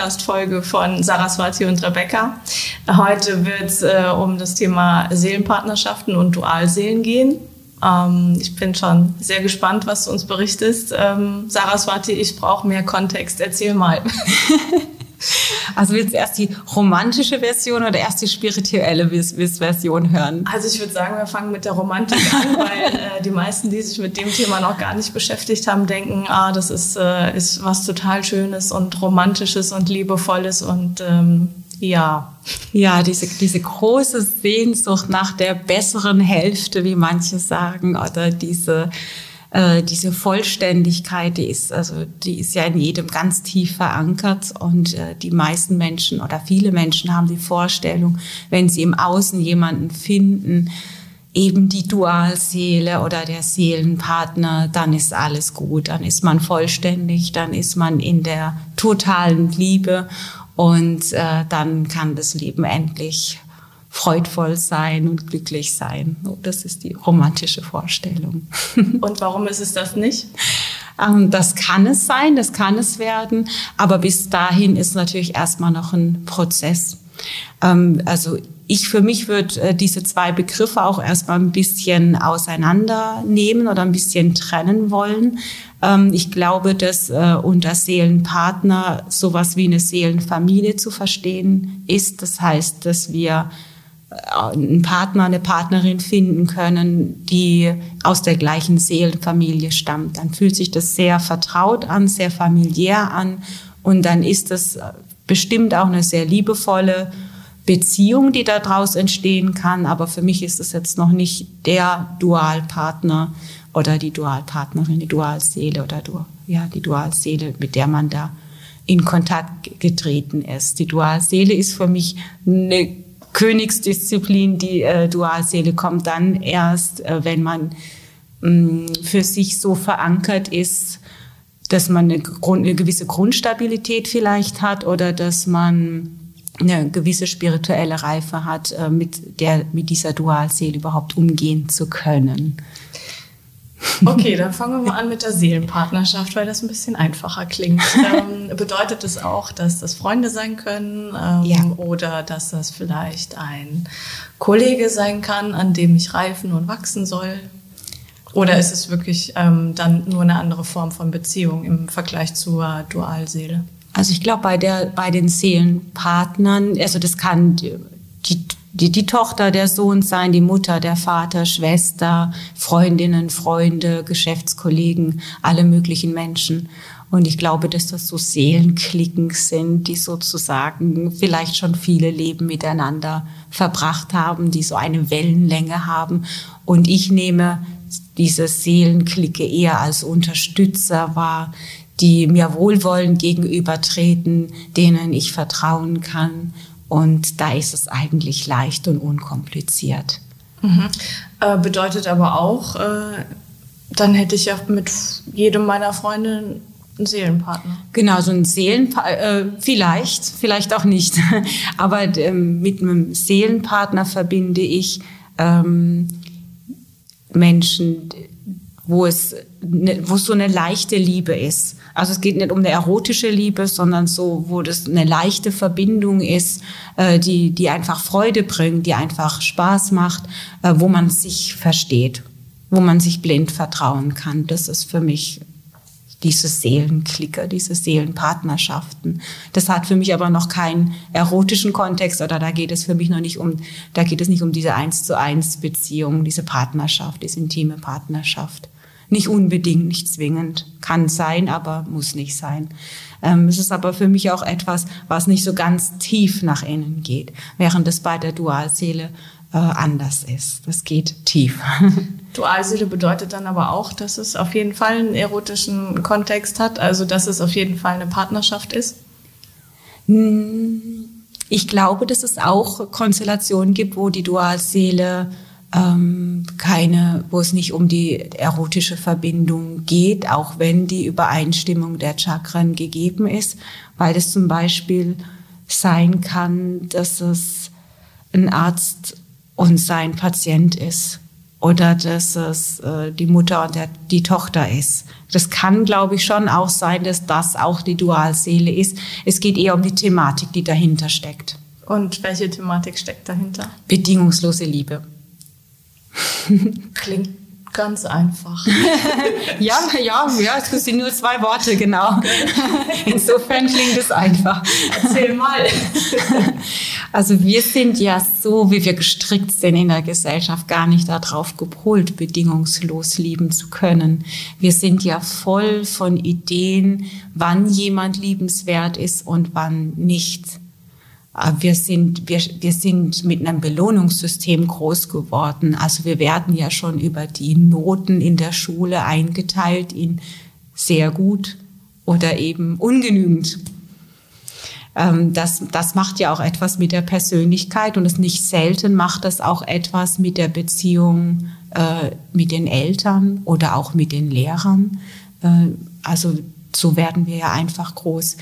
Podcast-Folge von Saraswati und Rebecca. Heute wird es äh, um das Thema Seelenpartnerschaften und Dualseelen gehen. Ähm, ich bin schon sehr gespannt, was du uns berichtest. Ähm, Saraswati, ich brauche mehr Kontext. Erzähl mal. Also willst du erst die romantische Version oder erst die spirituelle Version hören? Also ich würde sagen, wir fangen mit der Romantik an, weil äh, die meisten, die sich mit dem Thema noch gar nicht beschäftigt haben, denken, ah, das ist, äh, ist was total Schönes und Romantisches und Liebevolles und ähm, ja. Ja, diese, diese große Sehnsucht nach der besseren Hälfte, wie manche sagen, oder diese äh, diese Vollständigkeit, die ist, also, die ist ja in jedem ganz tief verankert und äh, die meisten Menschen oder viele Menschen haben die Vorstellung, wenn sie im Außen jemanden finden, eben die Dualseele oder der Seelenpartner, dann ist alles gut, dann ist man vollständig, dann ist man in der totalen Liebe und äh, dann kann das Leben endlich freudvoll sein und glücklich sein. Das ist die romantische Vorstellung. Und warum ist es das nicht? Ähm, das kann es sein, das kann es werden, aber bis dahin ist natürlich erstmal noch ein Prozess. Ähm, also ich für mich würde äh, diese zwei Begriffe auch erstmal ein bisschen auseinandernehmen oder ein bisschen trennen wollen. Ähm, ich glaube, dass äh, unter Seelenpartner sowas wie eine Seelenfamilie zu verstehen ist. Das heißt, dass wir einen Partner, eine Partnerin finden können, die aus der gleichen Seelenfamilie stammt. Dann fühlt sich das sehr vertraut an, sehr familiär an und dann ist das bestimmt auch eine sehr liebevolle Beziehung, die daraus entstehen kann. Aber für mich ist es jetzt noch nicht der Dualpartner oder die Dualpartnerin, die Dualseele oder ja, die Dualseele, mit der man da in Kontakt getreten ist. Die Dualseele ist für mich eine Königsdisziplin, die äh, Dualseele kommt dann erst, äh, wenn man mh, mm, für sich so verankert ist, dass man eine, Grund, eine gewisse Grundstabilität vielleicht hat oder dass man eine gewisse spirituelle Reife hat, äh, mit der mit dieser Dualseele überhaupt umgehen zu können. Okay, dann fangen wir mal an mit der Seelenpartnerschaft, weil das ein bisschen einfacher klingt. Ähm, bedeutet es auch, dass das Freunde sein können ähm, ja. oder dass das vielleicht ein Kollege sein kann, an dem ich reifen und wachsen soll? Oder ist es wirklich ähm, dann nur eine andere Form von Beziehung im Vergleich zur Dualseele? Also ich glaube, bei, der, bei den Seelenpartnern, also das kann die, die, die Tochter, der Sohn sein, die Mutter, der Vater, Schwester, Freundinnen, Freunde, Geschäftskollegen, alle möglichen Menschen. Und ich glaube, dass das so Seelenklicken sind, die sozusagen vielleicht schon viele Leben miteinander verbracht haben, die so eine Wellenlänge haben. Und ich nehme diese Seelenklicke eher als Unterstützer wahr, die mir wohlwollend gegenübertreten, denen ich vertrauen kann und da ist es eigentlich leicht und unkompliziert. Mhm. Äh, bedeutet aber auch, äh, dann hätte ich ja mit jedem meiner Freunde einen Seelenpartner. Genau, so ein Seelenpartner, äh, vielleicht, vielleicht auch nicht. aber ähm, mit einem Seelenpartner verbinde ich ähm, Menschen, wo es, ne, wo es so eine leichte Liebe ist. Also es geht nicht um eine erotische Liebe, sondern so, wo das eine leichte Verbindung ist, äh, die, die einfach Freude bringt, die einfach Spaß macht, äh, wo man sich versteht, wo man sich blind vertrauen kann. Das ist für mich diese Seelenklicker, diese Seelenpartnerschaften. Das hat für mich aber noch keinen erotischen Kontext oder da geht es für mich noch nicht um, da geht es nicht um diese eins zu eins Beziehung, diese Partnerschaft, diese intime Partnerschaft. Nicht unbedingt, nicht zwingend. Kann sein, aber muss nicht sein. Ähm, es ist aber für mich auch etwas, was nicht so ganz tief nach innen geht, während es bei der Dualseele äh, anders ist. Das geht tief. Dualseele bedeutet dann aber auch, dass es auf jeden Fall einen erotischen Kontext hat, also dass es auf jeden Fall eine Partnerschaft ist? Hm, ich glaube, dass es auch Konstellationen gibt, wo die Dualseele ähm, keine, wo es nicht um die erotische Verbindung geht, auch wenn die Übereinstimmung der Chakren gegeben ist, weil es zum Beispiel sein kann, dass es ein Arzt und sein Patient ist oder dass es äh, die Mutter und der, die Tochter ist. Das kann, glaube ich, schon auch sein, dass das auch die Dualseele ist. Es geht eher um die Thematik, die dahinter steckt. Und welche Thematik steckt dahinter? Bedingungslose Liebe. Klingt ganz einfach. ja, ja, ja, es sind nur zwei Worte, genau. Insofern klingt es einfach. Erzähl mal. Also wir sind ja so, wie wir gestrickt sind in der Gesellschaft, gar nicht darauf gepolt, bedingungslos lieben zu können. Wir sind ja voll von Ideen, wann jemand liebenswert ist und wann nicht. Äh, wir sind, wir, wir sind mit einem Belohnungssystem groß geworden. Also wir werden ja schon über die Noten in der Schule eingeteilt in sehr gut oder eben ungenügend. Ähm, das, das macht ja auch etwas mit der Persönlichkeit und es nicht selten macht das auch etwas mit der Beziehung äh, mit den Eltern oder auch mit den Lehrern. Äh, also so werden wir ja einfach groß.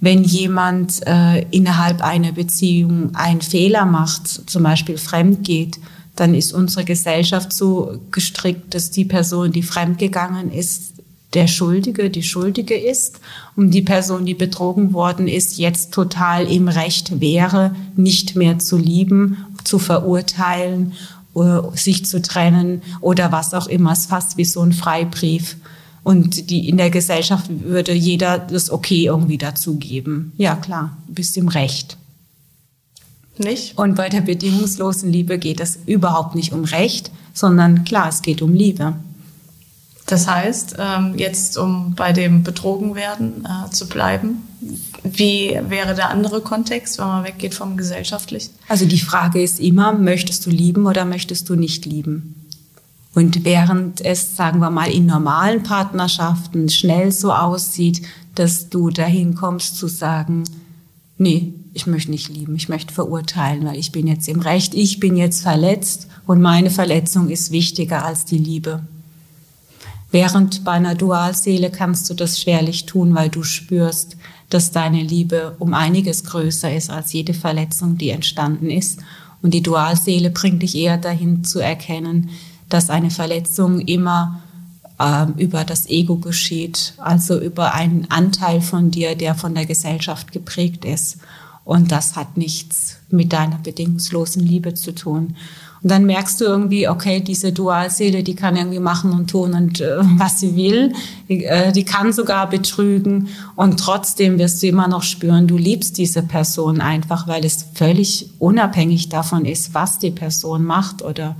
Wenn jemand äh, innerhalb einer Beziehung einen Fehler macht, zum Beispiel fremd geht, dann ist unsere Gesellschaft so gestrickt, dass die Person, die fremdgegangen ist, der Schuldige, die Schuldige ist und die Person, die betrogen worden ist, jetzt total im Recht wäre, nicht mehr zu lieben, zu verurteilen, äh, sich zu trennen oder was auch immer. Es ist fast wie so ein Freibrief. Und die, in der Gesellschaft würde jeder das Okay irgendwie dazugeben. Ja, klar, du bist im Recht. Nicht? Und bei der bedingungslosen Liebe geht es überhaupt nicht um Recht, sondern klar, es geht um Liebe. Das heißt, ähm, jetzt um bei dem Betrogenwerden äh, zu bleiben, wie wäre der andere Kontext, wenn man weggeht vom Gesellschaftlichen? Also die Frage ist immer, möchtest du lieben oder möchtest du nicht lieben? Und während es, sagen wir mal, in normalen Partnerschaften schnell so aussieht, dass du dahin kommst zu sagen, nee, ich möchte nicht lieben, ich möchte verurteilen, weil ich bin jetzt im Recht, ich bin jetzt verletzt und meine Verletzung ist wichtiger als die Liebe. Während bei einer Dualseele kannst du das schwerlich tun, weil du spürst, dass deine Liebe um einiges größer ist als jede Verletzung, die entstanden ist. Und die Dualseele bringt dich eher dahin zu erkennen, dass eine Verletzung immer äh, über das Ego geschieht, also über einen Anteil von dir, der von der Gesellschaft geprägt ist. Und das hat nichts mit deiner bedingungslosen Liebe zu tun. Und dann merkst du irgendwie, okay, diese Dualseele, die kann irgendwie machen und tun und äh, was sie will. Die, äh, die kann sogar betrügen und trotzdem wirst du immer noch spüren, du liebst diese Person einfach, weil es völlig unabhängig davon ist, was die Person macht oder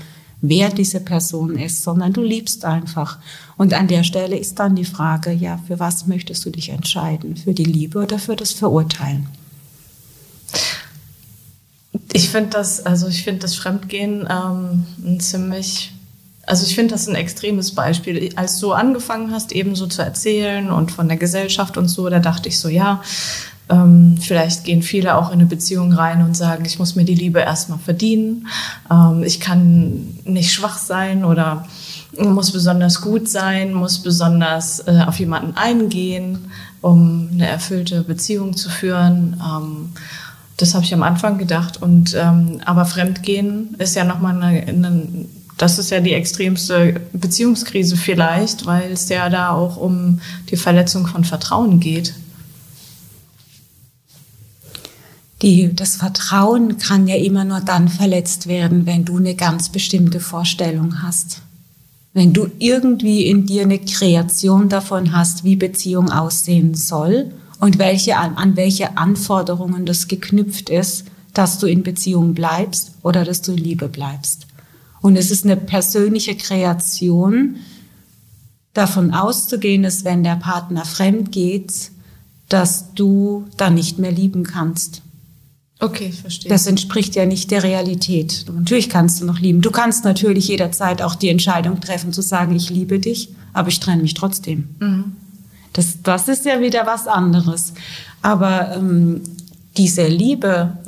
wer diese Person ist, sondern du liebst einfach. Und an der Stelle ist dann die Frage, ja, für was möchtest du dich entscheiden? Für die Liebe oder für das Verurteilen? Ich finde das, also ich finde das Fremdgehen ähm, ein ziemlich, also ich finde das ein extremes Beispiel. Als du angefangen hast, eben so zu erzählen und von der Gesellschaft und so, da dachte ich so, ja, ähm, vielleicht gehen viele auch in eine Beziehung rein und sagen, ich muss mir die Liebe erstmal verdienen. Ähm, ich kann nicht schwach sein oder muss besonders gut sein, muss besonders äh, auf jemanden eingehen, um eine erfüllte Beziehung zu führen. Ähm, das habe ich am Anfang gedacht. Und ähm, aber Fremdgehen ist ja nochmal eine, eine das ist ja die extremste Beziehungskrise vielleicht, weil es ja da auch um die Verletzung von Vertrauen geht. Die, das Vertrauen kann ja immer nur dann verletzt werden, wenn du eine ganz bestimmte Vorstellung hast. Wenn du irgendwie in dir eine Kreation davon hast, wie Beziehung aussehen soll und welche, an welche Anforderungen das geknüpft ist, dass du in Beziehung bleibst oder dass du in Liebe bleibst. Und es ist eine persönliche Kreation, davon auszugehen, dass wenn der Partner fremd geht, dass du dann nicht mehr lieben kannst. Okay, ich verstehe. Das entspricht ja nicht der Realität. Natürlich kannst du noch lieben. Du kannst natürlich jederzeit auch die Entscheidung treffen zu sagen, ich liebe dich, aber ich trenne mich trotzdem. Mhm. Das, das ist ja wieder was anderes. Aber ähm, diese Liebe,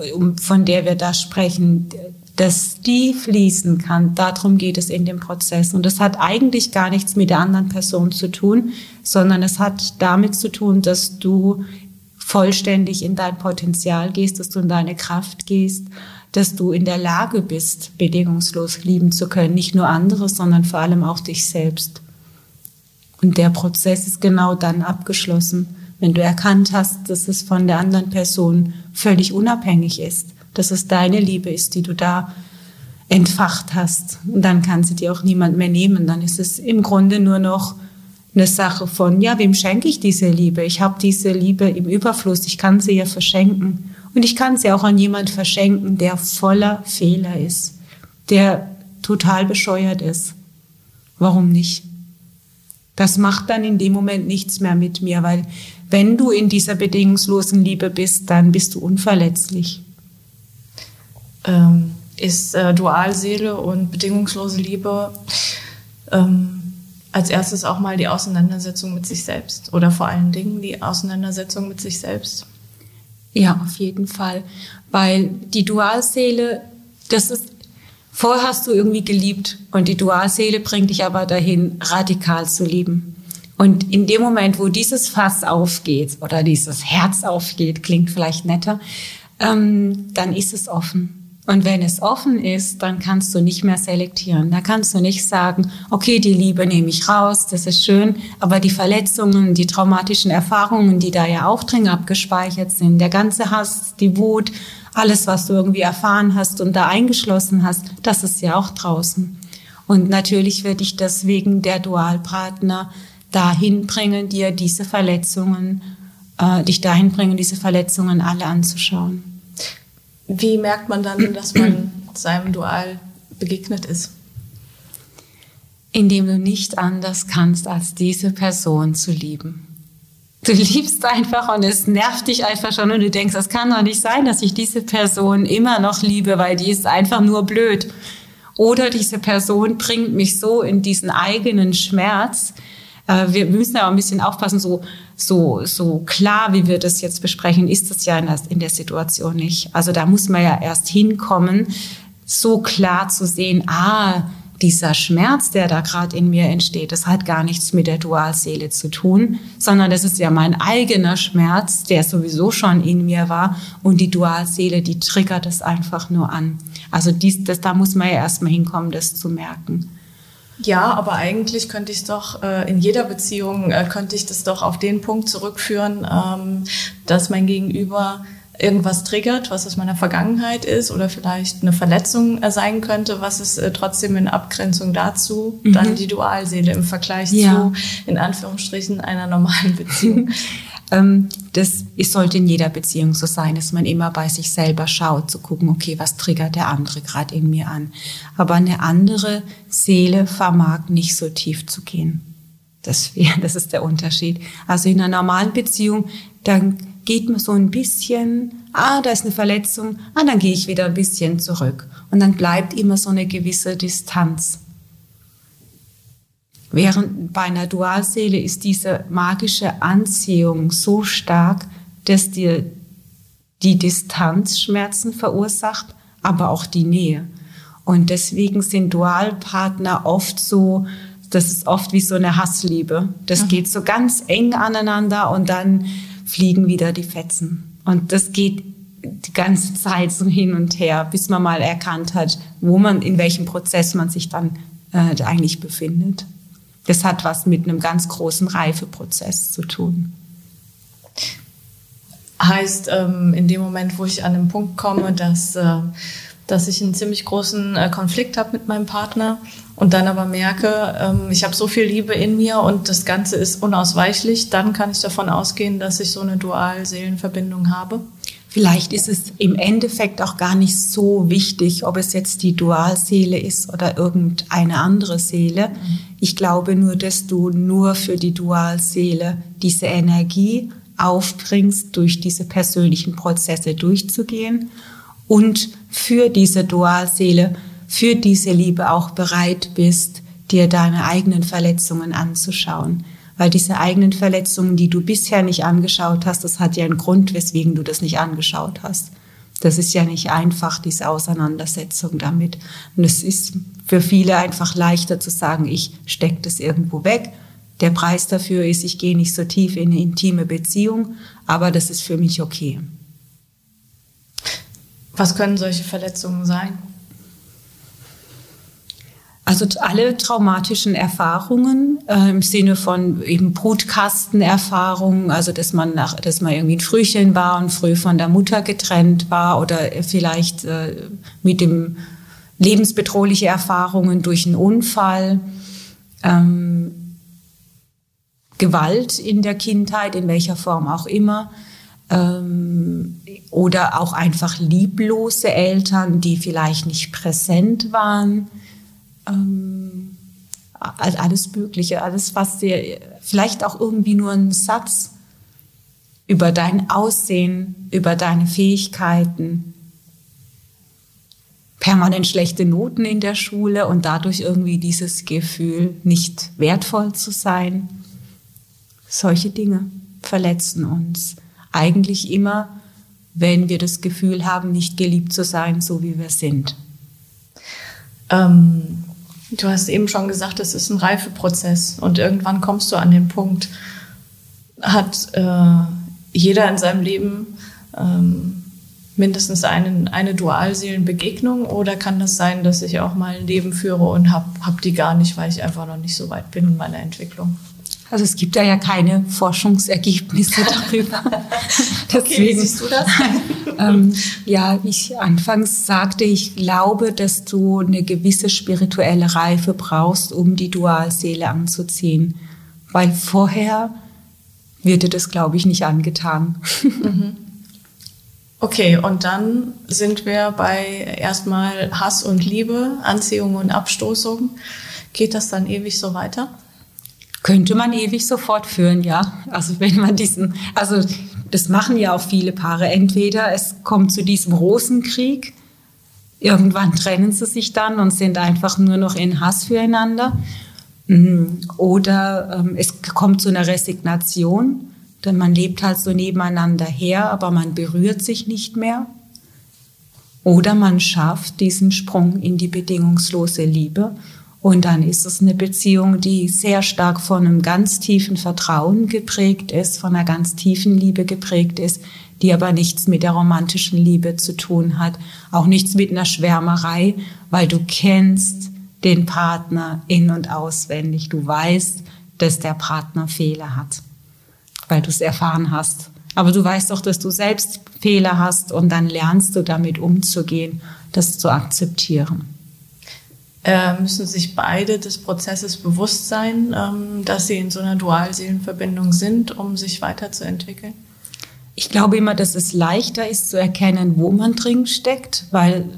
von der wir da sprechen, dass die fließen kann, darum geht es in dem Prozess. Und das hat eigentlich gar nichts mit der anderen Person zu tun, sondern es hat damit zu tun, dass du vollständig in dein Potenzial gehst, dass du in deine Kraft gehst, dass du in der Lage bist, bedingungslos lieben zu können. Nicht nur andere, sondern vor allem auch dich selbst. Und der Prozess ist genau dann abgeschlossen, wenn du erkannt hast, dass es von der anderen Person völlig unabhängig ist, dass es deine Liebe ist, die du da entfacht hast. Und dann kann sie dir auch niemand mehr nehmen. Dann ist es im Grunde nur noch eine Sache von, ja, wem schenke ich diese Liebe? Ich habe diese Liebe im Überfluss, ich kann sie ja verschenken. Und ich kann sie auch an jemand verschenken, der voller Fehler ist, der total bescheuert ist. Warum nicht? Das macht dann in dem Moment nichts mehr mit mir, weil wenn du in dieser bedingungslosen Liebe bist, dann bist du unverletzlich. Ähm, ist äh, Dualseele und bedingungslose Liebe ähm, als erstes auch mal die Auseinandersetzung mit sich selbst oder vor allen Dingen die Auseinandersetzung mit sich selbst? Ja, auf jeden Fall, weil die Dualseele, das ist Vorher hast du irgendwie geliebt und die Dualseele bringt dich aber dahin, radikal zu lieben. Und in dem Moment, wo dieses Fass aufgeht oder dieses Herz aufgeht, klingt vielleicht netter, ähm, dann ist es offen. Und wenn es offen ist, dann kannst du nicht mehr selektieren. Da kannst du nicht sagen, okay, die Liebe nehme ich raus, das ist schön, aber die Verletzungen, die traumatischen Erfahrungen, die da ja auch drin abgespeichert sind, der ganze Hass, die Wut, alles, was du irgendwie erfahren hast und da eingeschlossen hast, das ist ja auch draußen. Und natürlich wird dich deswegen der Dualpartner dahin bringen, dir diese Verletzungen, äh, dich dahin bringen, diese Verletzungen alle anzuschauen. Wie merkt man dann, dass man seinem Dual begegnet ist? Indem du nicht anders kannst, als diese Person zu lieben. Du liebst einfach und es nervt dich einfach schon und du denkst, das kann doch nicht sein, dass ich diese Person immer noch liebe, weil die ist einfach nur blöd. Oder diese Person bringt mich so in diesen eigenen Schmerz, äh, wir müssen ja auch ein bisschen aufpassen, so, so, so klar, wie wir das jetzt besprechen, ist das ja in der, in der Situation nicht. Also da muss man ja erst hinkommen, so klar zu sehen, ah, dieser Schmerz, der da gerade in mir entsteht, das hat gar nichts mit der Dualseele zu tun, sondern das ist ja mein eigener Schmerz, der sowieso schon in mir war und die Dualseele, die triggert es einfach nur an. Also dies, das, da muss man ja erstmal hinkommen, das zu merken. Ja, aber eigentlich könnte ich es doch äh, in jeder Beziehung äh, könnte ich das doch auf den Punkt zurückführen, ähm, dass mein Gegenüber irgendwas triggert, was aus meiner Vergangenheit ist oder vielleicht eine Verletzung äh, sein könnte, was ist äh, trotzdem in Abgrenzung dazu mhm. dann die Dualseele im Vergleich ja. zu in Anführungsstrichen einer normalen Beziehung. Ähm, das sollte in jeder Beziehung so sein, dass man immer bei sich selber schaut, zu gucken, okay, was triggert der andere gerade in mir an. Aber eine andere Seele vermag nicht so tief zu gehen. Das, das ist der Unterschied. Also in einer normalen Beziehung, dann geht man so ein bisschen, ah, da ist eine Verletzung, ah, dann gehe ich wieder ein bisschen zurück. Und dann bleibt immer so eine gewisse Distanz. Während bei einer Dualseele ist diese magische Anziehung so stark, dass dir die Distanz Schmerzen verursacht, aber auch die Nähe. Und deswegen sind Dualpartner oft so, das ist oft wie so eine Hassliebe. Das mhm. geht so ganz eng aneinander und dann fliegen wieder die Fetzen. Und das geht die ganze Zeit so hin und her, bis man mal erkannt hat, wo man, in welchem Prozess man sich dann äh, eigentlich befindet. Das hat was mit einem ganz großen Reifeprozess zu tun. Heißt, ähm, in dem Moment, wo ich an den Punkt komme, dass, äh, dass ich einen ziemlich großen äh, Konflikt habe mit meinem Partner und dann aber merke, ähm, ich habe so viel Liebe in mir und das Ganze ist unausweichlich, dann kann ich davon ausgehen, dass ich so eine Dual-Seelenverbindung habe. Vielleicht ist es im Endeffekt auch gar nicht so wichtig, ob es jetzt die Dualseele ist oder irgendeine andere Seele. Ich glaube nur, dass du nur für die Dualseele diese Energie aufbringst, durch diese persönlichen Prozesse durchzugehen und für diese Dualseele, für diese Liebe auch bereit bist, dir deine eigenen Verletzungen anzuschauen. Weil diese eigenen Verletzungen, die du bisher nicht angeschaut hast, das hat ja einen Grund, weswegen du das nicht angeschaut hast. Das ist ja nicht einfach, diese Auseinandersetzung damit. Und es ist für viele einfach leichter zu sagen, ich stecke das irgendwo weg. Der Preis dafür ist, ich gehe nicht so tief in eine intime Beziehung, aber das ist für mich okay. Was können solche Verletzungen sein? Also alle traumatischen Erfahrungen äh, im Sinne von eben Brutkastenerfahrungen, also dass man nach, dass man irgendwie ein Frühchen war und früh von der Mutter getrennt war oder vielleicht äh, mit dem lebensbedrohliche Erfahrungen durch einen Unfall, ähm, Gewalt in der Kindheit, in welcher Form auch immer, ähm, oder auch einfach lieblose Eltern, die vielleicht nicht präsent waren ähm, alles Mögliche, alles, was dir vielleicht auch irgendwie nur ein Satz über dein Aussehen, über deine Fähigkeiten, permanent schlechte Noten in der Schule und dadurch irgendwie dieses Gefühl, nicht wertvoll zu sein. Solche Dinge verletzen uns eigentlich immer, wenn wir das Gefühl haben, nicht geliebt zu sein, so wie wir sind. Ähm, Du hast eben schon gesagt, es ist ein Reifeprozess und irgendwann kommst du an den Punkt, hat äh, jeder in seinem Leben ähm, mindestens einen, eine Dualseelenbegegnung oder kann das sein, dass ich auch mal ein Leben führe und habe hab die gar nicht, weil ich einfach noch nicht so weit bin in meiner Entwicklung? Also es gibt da ja keine Forschungsergebnisse darüber. Deswegen, okay, siehst du das? ähm, ja, wie ich anfangs sagte, ich glaube, dass du eine gewisse spirituelle Reife brauchst, um die Dualseele anzuziehen. Weil vorher wird dir das, glaube ich, nicht angetan. Mhm. Okay, und dann sind wir bei erstmal Hass und Liebe, Anziehung und Abstoßung. Geht das dann ewig so weiter? Könnte man ewig so fortführen, ja. Also wenn man diesen, also das machen ja auch viele Paare. Entweder es kommt zu diesem Rosenkrieg, irgendwann trennen sie sich dann und sind einfach nur noch in Hass füreinander. Mhm. Oder ähm, es kommt zu einer Resignation, denn man lebt halt so nebeneinander her, aber man berührt sich nicht mehr. Oder man schafft diesen Sprung in die bedingungslose Liebe und dann ist es eine Beziehung, die sehr stark von einem ganz tiefen Vertrauen geprägt ist, von einer ganz tiefen Liebe geprägt ist, die aber nichts mit der romantischen Liebe zu tun hat, auch nichts mit einer Schwärmerei, weil du kennst den Partner in und auswendig. Du weißt, dass der Partner Fehler hat, weil du es erfahren hast. Aber du weißt auch, dass du selbst Fehler hast und dann lernst du damit umzugehen, das zu akzeptieren. Äh, müssen sich beide des Prozesses bewusst sein, ähm, dass sie in so einer Dualseelenverbindung sind, um sich weiterzuentwickeln? Ich glaube immer, dass es leichter ist zu erkennen, wo man drin steckt, weil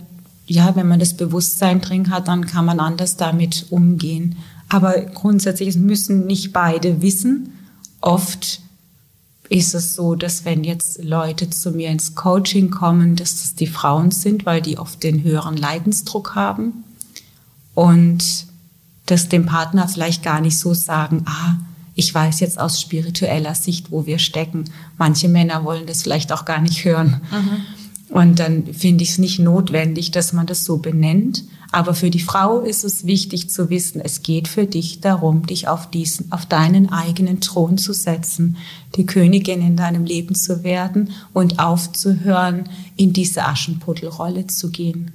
ja, wenn man das Bewusstsein drin hat, dann kann man anders damit umgehen. Aber grundsätzlich müssen nicht beide wissen. Oft ist es so, dass wenn jetzt Leute zu mir ins Coaching kommen, dass das die Frauen sind, weil die oft den höheren Leidensdruck haben und das dem Partner vielleicht gar nicht so sagen, ah, ich weiß jetzt aus spiritueller Sicht, wo wir stecken. Manche Männer wollen das vielleicht auch gar nicht hören. Mhm. Und dann finde ich es nicht notwendig, dass man das so benennt. Aber für die Frau ist es wichtig zu wissen, es geht für dich darum, dich auf diesen, auf deinen eigenen Thron zu setzen, die Königin in deinem Leben zu werden und aufzuhören, in diese Aschenputtelrolle zu gehen.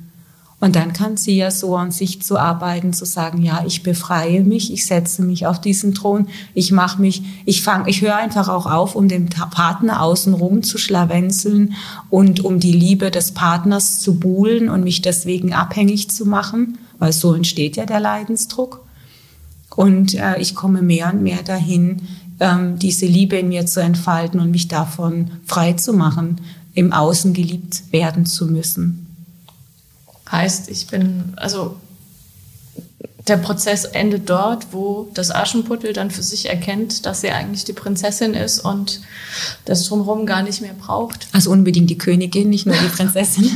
Und dann kann sie ja so an sich zu arbeiten, zu sagen, ja, ich befreie mich, ich setze mich auf diesen Thron, ich mache mich, ich fange, ich höre einfach auch auf, um den Partner außenrum zu schlawenzeln und um die Liebe des Partners zu buhlen und mich deswegen abhängig zu machen, weil so entsteht ja der Leidensdruck. Und äh, ich komme mehr und mehr dahin, ähm, diese Liebe in mir zu entfalten und mich davon frei zu machen, im Außen geliebt werden zu müssen. Heißt, ich bin, also der Prozess endet dort, wo das Aschenputtel dann für sich erkennt, dass sie eigentlich die Prinzessin ist und das drumherum gar nicht mehr braucht. Also unbedingt die Königin, nicht nur die Prinzessin.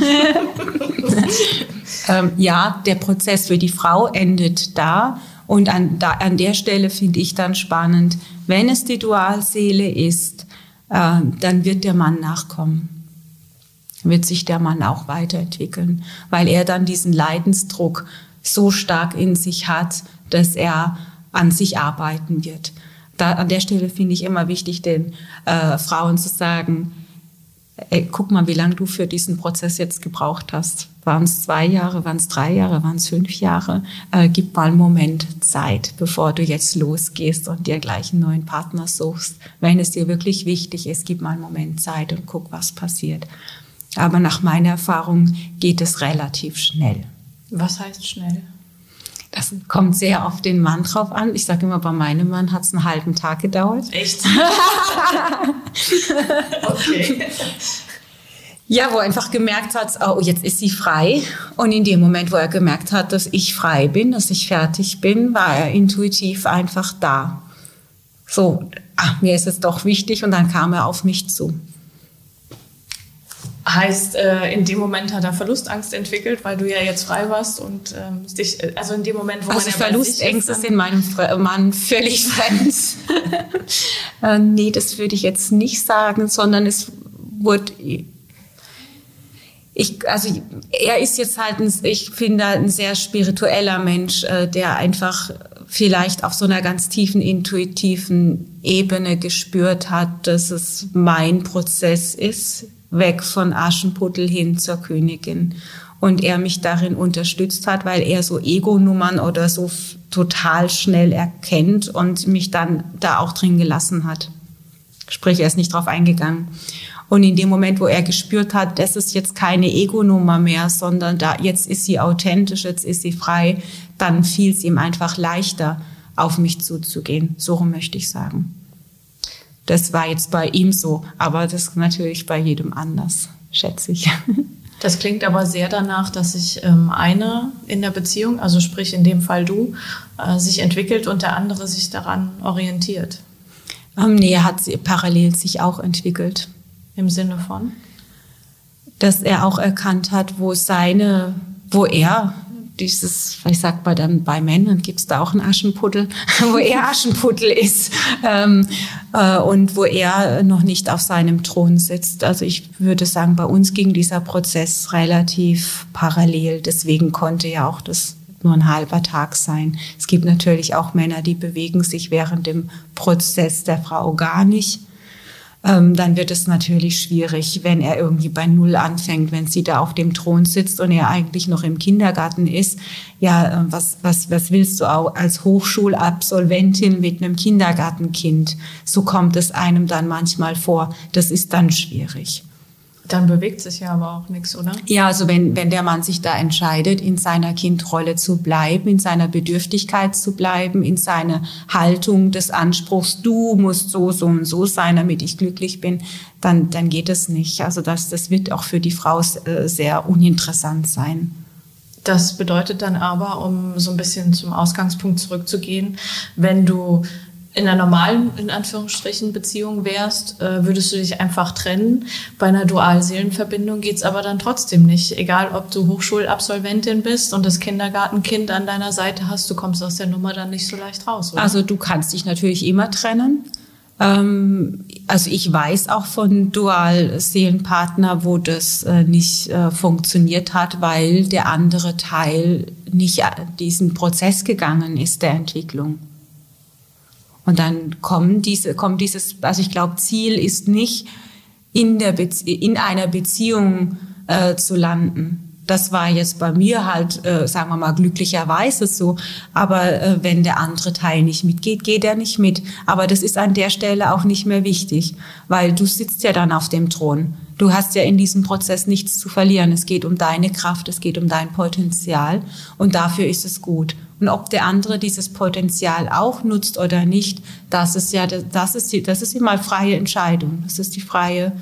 ähm, ja, der Prozess für die Frau endet da. Und an, da, an der Stelle finde ich dann spannend, wenn es die Dualseele ist, äh, dann wird der Mann nachkommen wird sich der Mann auch weiterentwickeln, weil er dann diesen Leidensdruck so stark in sich hat, dass er an sich arbeiten wird. Da, an der Stelle finde ich immer wichtig, den äh, Frauen zu sagen, ey, guck mal, wie lange du für diesen Prozess jetzt gebraucht hast. Waren es zwei Jahre, waren es drei Jahre, waren es fünf Jahre? Äh, gib mal einen Moment Zeit, bevor du jetzt losgehst und dir gleich einen neuen Partner suchst. Wenn es dir wirklich wichtig ist, gib mal einen Moment Zeit und guck, was passiert. Aber nach meiner Erfahrung geht es relativ schnell. Was heißt schnell? Das kommt sehr auf den Mann drauf an. Ich sage immer, bei meinem Mann hat es einen halben Tag gedauert. Echt? okay. Ja, wo er einfach gemerkt hat, oh, jetzt ist sie frei. Und in dem Moment, wo er gemerkt hat, dass ich frei bin, dass ich fertig bin, war er intuitiv einfach da. So, ach, mir ist es doch wichtig und dann kam er auf mich zu. Heißt, äh, in dem Moment hat er Verlustangst entwickelt, weil du ja jetzt frei warst und ähm, dich, äh, also in dem Moment, wo also man ja Verlustängste sind meinem Mann völlig fremd. äh, nee, das würde ich jetzt nicht sagen, sondern es wurde ich, also er ist jetzt halt, ein, ich finde, ein sehr spiritueller Mensch, äh, der einfach vielleicht auf so einer ganz tiefen intuitiven Ebene gespürt hat, dass es mein Prozess ist, weg von Aschenputtel hin zur Königin. Und er mich darin unterstützt hat, weil er so Ego-Nummern oder so total schnell erkennt und mich dann da auch drin gelassen hat. Sprich, er ist nicht drauf eingegangen. Und in dem Moment, wo er gespürt hat, das ist jetzt keine Ego-Nummer mehr, sondern da, jetzt ist sie authentisch, jetzt ist sie frei, dann fiel es ihm einfach leichter, auf mich zuzugehen. So möchte ich sagen. Das war jetzt bei ihm so, aber das ist natürlich bei jedem anders, schätze ich. Das klingt aber sehr danach, dass sich ähm, eine in der Beziehung, also sprich in dem Fall du, äh, sich entwickelt und der andere sich daran orientiert. Ähm, nee, er hat sie parallel sich auch entwickelt. Im Sinne von? Dass er auch erkannt hat, wo seine, wo er dieses, ich sag mal dann bei Männern gibt es da auch einen Aschenputtel, wo er Aschenputtel ist ähm, äh, und wo er noch nicht auf seinem Thron sitzt. Also ich würde sagen, bei uns ging dieser Prozess relativ parallel. Deswegen konnte ja auch das nur ein halber Tag sein. Es gibt natürlich auch Männer, die bewegen sich während dem Prozess der Frau gar nicht ähm, dann wird es natürlich schwierig, wenn er irgendwie bei Null anfängt, wenn sie da auf dem Thron sitzt und er eigentlich noch im Kindergarten ist. Ja, äh, was, was, was willst du auch als Hochschulabsolventin mit einem Kindergartenkind? So kommt es einem dann manchmal vor. Das ist dann schwierig. Dann bewegt sich ja aber auch nichts, oder? Ja, also wenn, wenn der Mann sich da entscheidet, in seiner Kindrolle zu bleiben, in seiner Bedürftigkeit zu bleiben, in seiner Haltung des Anspruchs, du musst so, so und so sein, damit ich glücklich bin, dann, dann geht es nicht. Also das, das wird auch für die Frau äh, sehr uninteressant sein. Das bedeutet dann aber, um so ein bisschen zum Ausgangspunkt zurückzugehen, wenn du in einer normalen, in Anführungsstrichen, Beziehung wärst, äh, würdest du dich einfach trennen. Bei einer Dualseelenverbindung geht's aber dann trotzdem nicht. Egal, ob du Hochschulabsolventin bist und das Kindergartenkind an deiner Seite hast, du kommst aus der Nummer dann nicht so leicht raus. Oder? Also du kannst dich natürlich immer trennen. Ähm, also ich weiß auch von Dualseelenpartner, wo das äh, nicht äh, funktioniert hat, weil der andere Teil nicht diesen Prozess gegangen ist der Entwicklung. Und dann kommen diese, kommt dieses, also ich glaube, Ziel ist nicht, in, der in einer Beziehung äh, zu landen. Das war jetzt bei mir halt, äh, sagen wir mal, glücklicherweise so. Aber äh, wenn der andere Teil nicht mitgeht, geht er nicht mit. Aber das ist an der Stelle auch nicht mehr wichtig, weil du sitzt ja dann auf dem Thron. Du hast ja in diesem Prozess nichts zu verlieren. Es geht um deine Kraft, es geht um dein Potenzial und dafür ist es gut. Und ob der andere dieses Potenzial auch nutzt oder nicht, das ist ja, das ist, die, das ist immer freie Entscheidung. Das ist die freie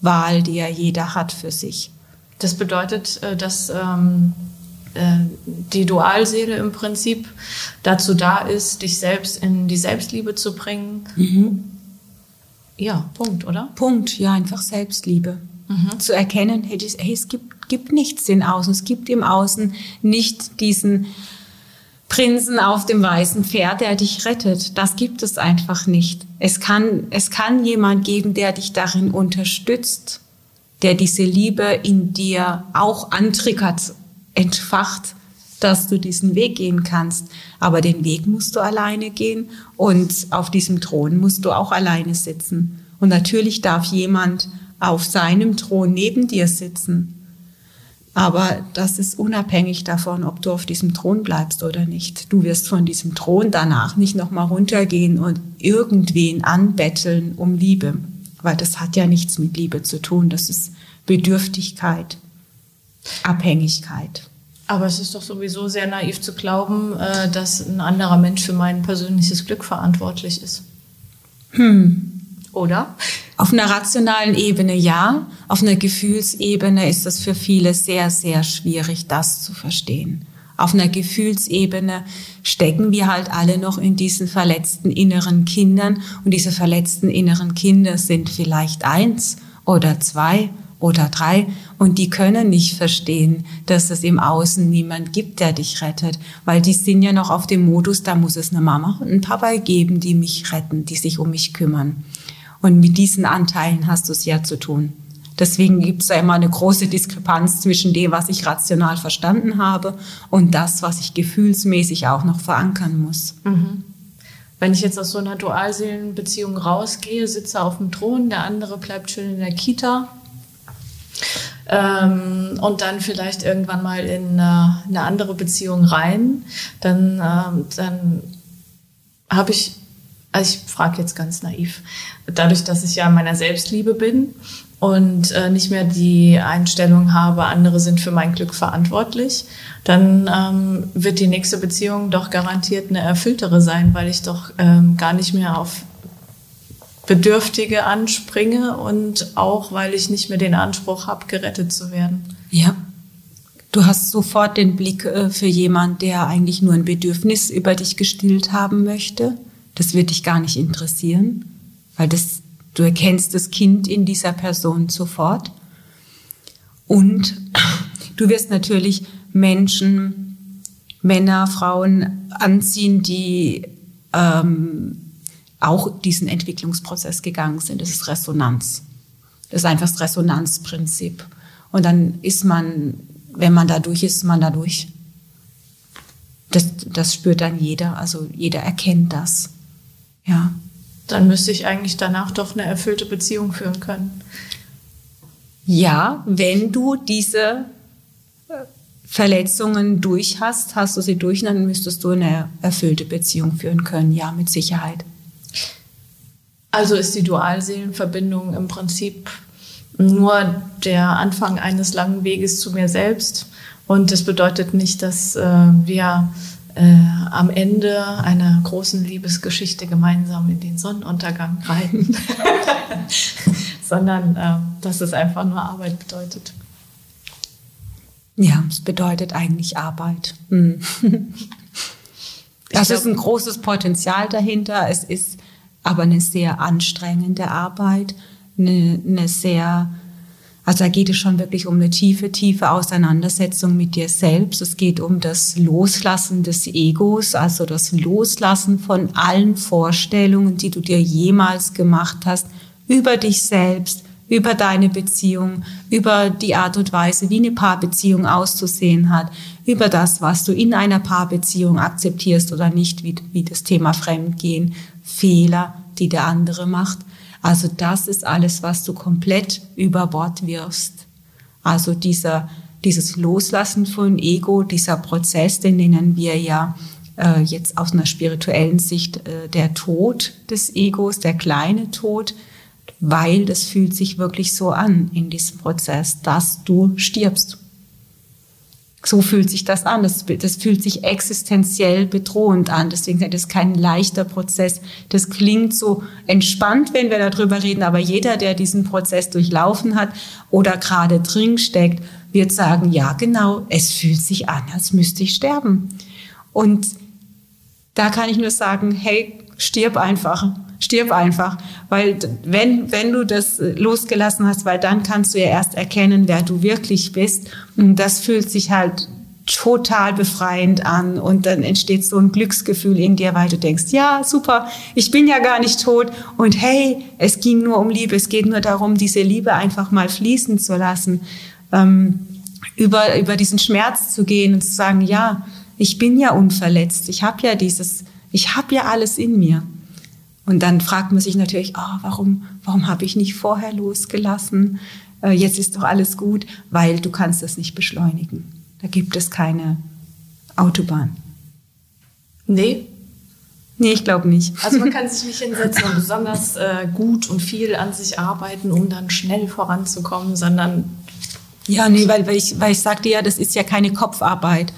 Wahl, die ja jeder hat für sich. Das bedeutet, äh, dass ähm, äh, die Dualseele im Prinzip dazu da ist, dich selbst in die Selbstliebe zu bringen. Mhm. Ja, Punkt, oder? Punkt, ja, einfach Selbstliebe. Mhm. Zu erkennen, hey, es gibt, gibt nichts im Außen. Es gibt im Außen nicht diesen Prinzen auf dem weißen Pferd, der dich rettet. Das gibt es einfach nicht. Es kann, es kann jemand geben, der dich darin unterstützt, der diese Liebe in dir auch antriggert, entfacht, dass du diesen Weg gehen kannst. Aber den Weg musst du alleine gehen und auf diesem Thron musst du auch alleine sitzen. Und natürlich darf jemand auf seinem Thron neben dir sitzen. Aber das ist unabhängig davon, ob du auf diesem Thron bleibst oder nicht. Du wirst von diesem Thron danach nicht nochmal runtergehen und irgendwen anbetteln um Liebe. Weil das hat ja nichts mit Liebe zu tun. Das ist Bedürftigkeit, Abhängigkeit. Aber es ist doch sowieso sehr naiv zu glauben, äh, dass ein anderer Mensch für mein persönliches Glück verantwortlich ist. Hm. Oder? Auf einer rationalen Ebene ja, auf einer Gefühlsebene ist es für viele sehr, sehr schwierig, das zu verstehen. Auf einer Gefühlsebene stecken wir halt alle noch in diesen verletzten inneren Kindern und diese verletzten inneren Kinder sind vielleicht eins oder zwei oder drei und die können nicht verstehen, dass es im Außen niemand gibt, der dich rettet, weil die sind ja noch auf dem Modus, da muss es eine Mama und einen Papa geben, die mich retten, die sich um mich kümmern. Und mit diesen Anteilen hast du es ja zu tun. Deswegen gibt es ja immer eine große Diskrepanz zwischen dem, was ich rational verstanden habe und das, was ich gefühlsmäßig auch noch verankern muss. Mhm. Wenn ich jetzt aus so einer Dualseelenbeziehung rausgehe, sitze auf dem Thron, der andere bleibt schön in der Kita, ähm, und dann vielleicht irgendwann mal in eine, eine andere Beziehung rein, dann, ähm, dann habe ich, also ich frage jetzt ganz naiv, dadurch, dass ich ja in meiner Selbstliebe bin und äh, nicht mehr die Einstellung habe, andere sind für mein Glück verantwortlich, dann ähm, wird die nächste Beziehung doch garantiert eine erfülltere sein, weil ich doch ähm, gar nicht mehr auf Bedürftige anspringe und auch, weil ich nicht mehr den Anspruch habe, gerettet zu werden. Ja. Du hast sofort den Blick äh, für jemand, der eigentlich nur ein Bedürfnis über dich gestillt haben möchte. Das wird dich gar nicht interessieren, weil das, du erkennst das Kind in dieser Person sofort. Und du wirst natürlich Menschen, Männer, Frauen anziehen, die ähm, auch diesen Entwicklungsprozess gegangen sind. Das ist Resonanz. Das ist einfach das Resonanzprinzip. Und dann ist man, wenn man da durch ist, man da durch. Das, das spürt dann jeder, also jeder erkennt das. Ja. Dann müsste ich eigentlich danach doch eine erfüllte Beziehung führen können. Ja, wenn du diese äh, Verletzungen durch hast, hast du sie durch, dann müsstest du eine erfüllte Beziehung führen können. Ja, mit Sicherheit. Also ist die Dualseelenverbindung im Prinzip nur der Anfang eines langen Weges zu mir selbst. Und das bedeutet nicht, dass äh, wir äh, am Ende einer großen Liebesgeschichte gemeinsam in den Sonnenuntergang reiten, sondern äh, dass es einfach nur Arbeit bedeutet. Ja, es bedeutet eigentlich Arbeit. Hm. Das ist ein großes Potenzial dahinter. Es ist aber eine sehr anstrengende Arbeit, eine, eine sehr, also da geht es schon wirklich um eine tiefe, tiefe Auseinandersetzung mit dir selbst. Es geht um das Loslassen des Egos, also das Loslassen von allen Vorstellungen, die du dir jemals gemacht hast über dich selbst, über deine Beziehung, über die Art und Weise, wie eine Paarbeziehung auszusehen hat, über das, was du in einer Paarbeziehung akzeptierst oder nicht, wie, wie das Thema Fremdgehen, Fehler, die der andere macht. Also das ist alles, was du komplett über Bord wirfst. Also dieser, dieses Loslassen von Ego, dieser Prozess, den nennen wir ja äh, jetzt aus einer spirituellen Sicht äh, der Tod des Egos, der kleine Tod, weil das fühlt sich wirklich so an in diesem Prozess, dass du stirbst. So fühlt sich das an. Das, das fühlt sich existenziell bedrohend an. Deswegen ist das kein leichter Prozess. Das klingt so entspannt, wenn wir darüber reden, aber jeder, der diesen Prozess durchlaufen hat oder gerade drin steckt, wird sagen, ja genau, es fühlt sich an, als müsste ich sterben. Und da kann ich nur sagen, hey, stirb einfach, stirb einfach, weil wenn, wenn du das losgelassen hast, weil dann kannst du ja erst erkennen, wer du wirklich bist. Und das fühlt sich halt total befreiend an. Und dann entsteht so ein Glücksgefühl in dir, weil du denkst, ja, super, ich bin ja gar nicht tot. Und hey, es ging nur um Liebe, es geht nur darum, diese Liebe einfach mal fließen zu lassen, ähm, über, über diesen Schmerz zu gehen und zu sagen, ja, ich bin ja unverletzt, ich habe ja dieses, ich habe ja alles in mir. Und dann fragt man sich natürlich, oh, warum, warum habe ich nicht vorher losgelassen? Äh, jetzt ist doch alles gut, weil du kannst das nicht beschleunigen. Da gibt es keine Autobahn. Nee. Nee, ich glaube nicht. Also man kann sich nicht hinsetzen und besonders äh, gut und viel an sich arbeiten, um dann schnell voranzukommen, sondern ja, nee, weil, weil ich, weil ich sagte ja, das ist ja keine Kopfarbeit.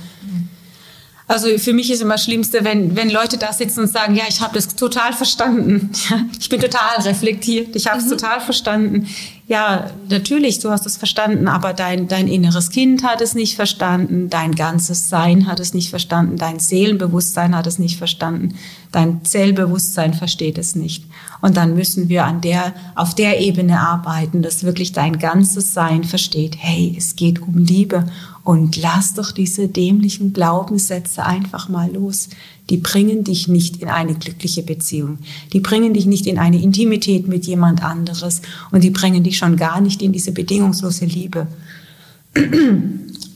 Also für mich ist immer das Schlimmste, wenn, wenn Leute da sitzen und sagen, ja, ich habe das total verstanden. ich bin total reflektiert, ich habe es mhm. total verstanden. Ja, natürlich, du hast es verstanden, aber dein, dein inneres Kind hat es nicht verstanden, dein ganzes Sein hat es nicht verstanden, dein Seelenbewusstsein hat es nicht verstanden, dein Zellbewusstsein versteht es nicht. Und dann müssen wir an der, auf der Ebene arbeiten, dass wirklich dein ganzes Sein versteht, hey, es geht um Liebe und lass doch diese dämlichen Glaubenssätze einfach mal los. Die bringen dich nicht in eine glückliche Beziehung. Die bringen dich nicht in eine Intimität mit jemand anderes. Und die bringen dich schon gar nicht in diese bedingungslose Liebe.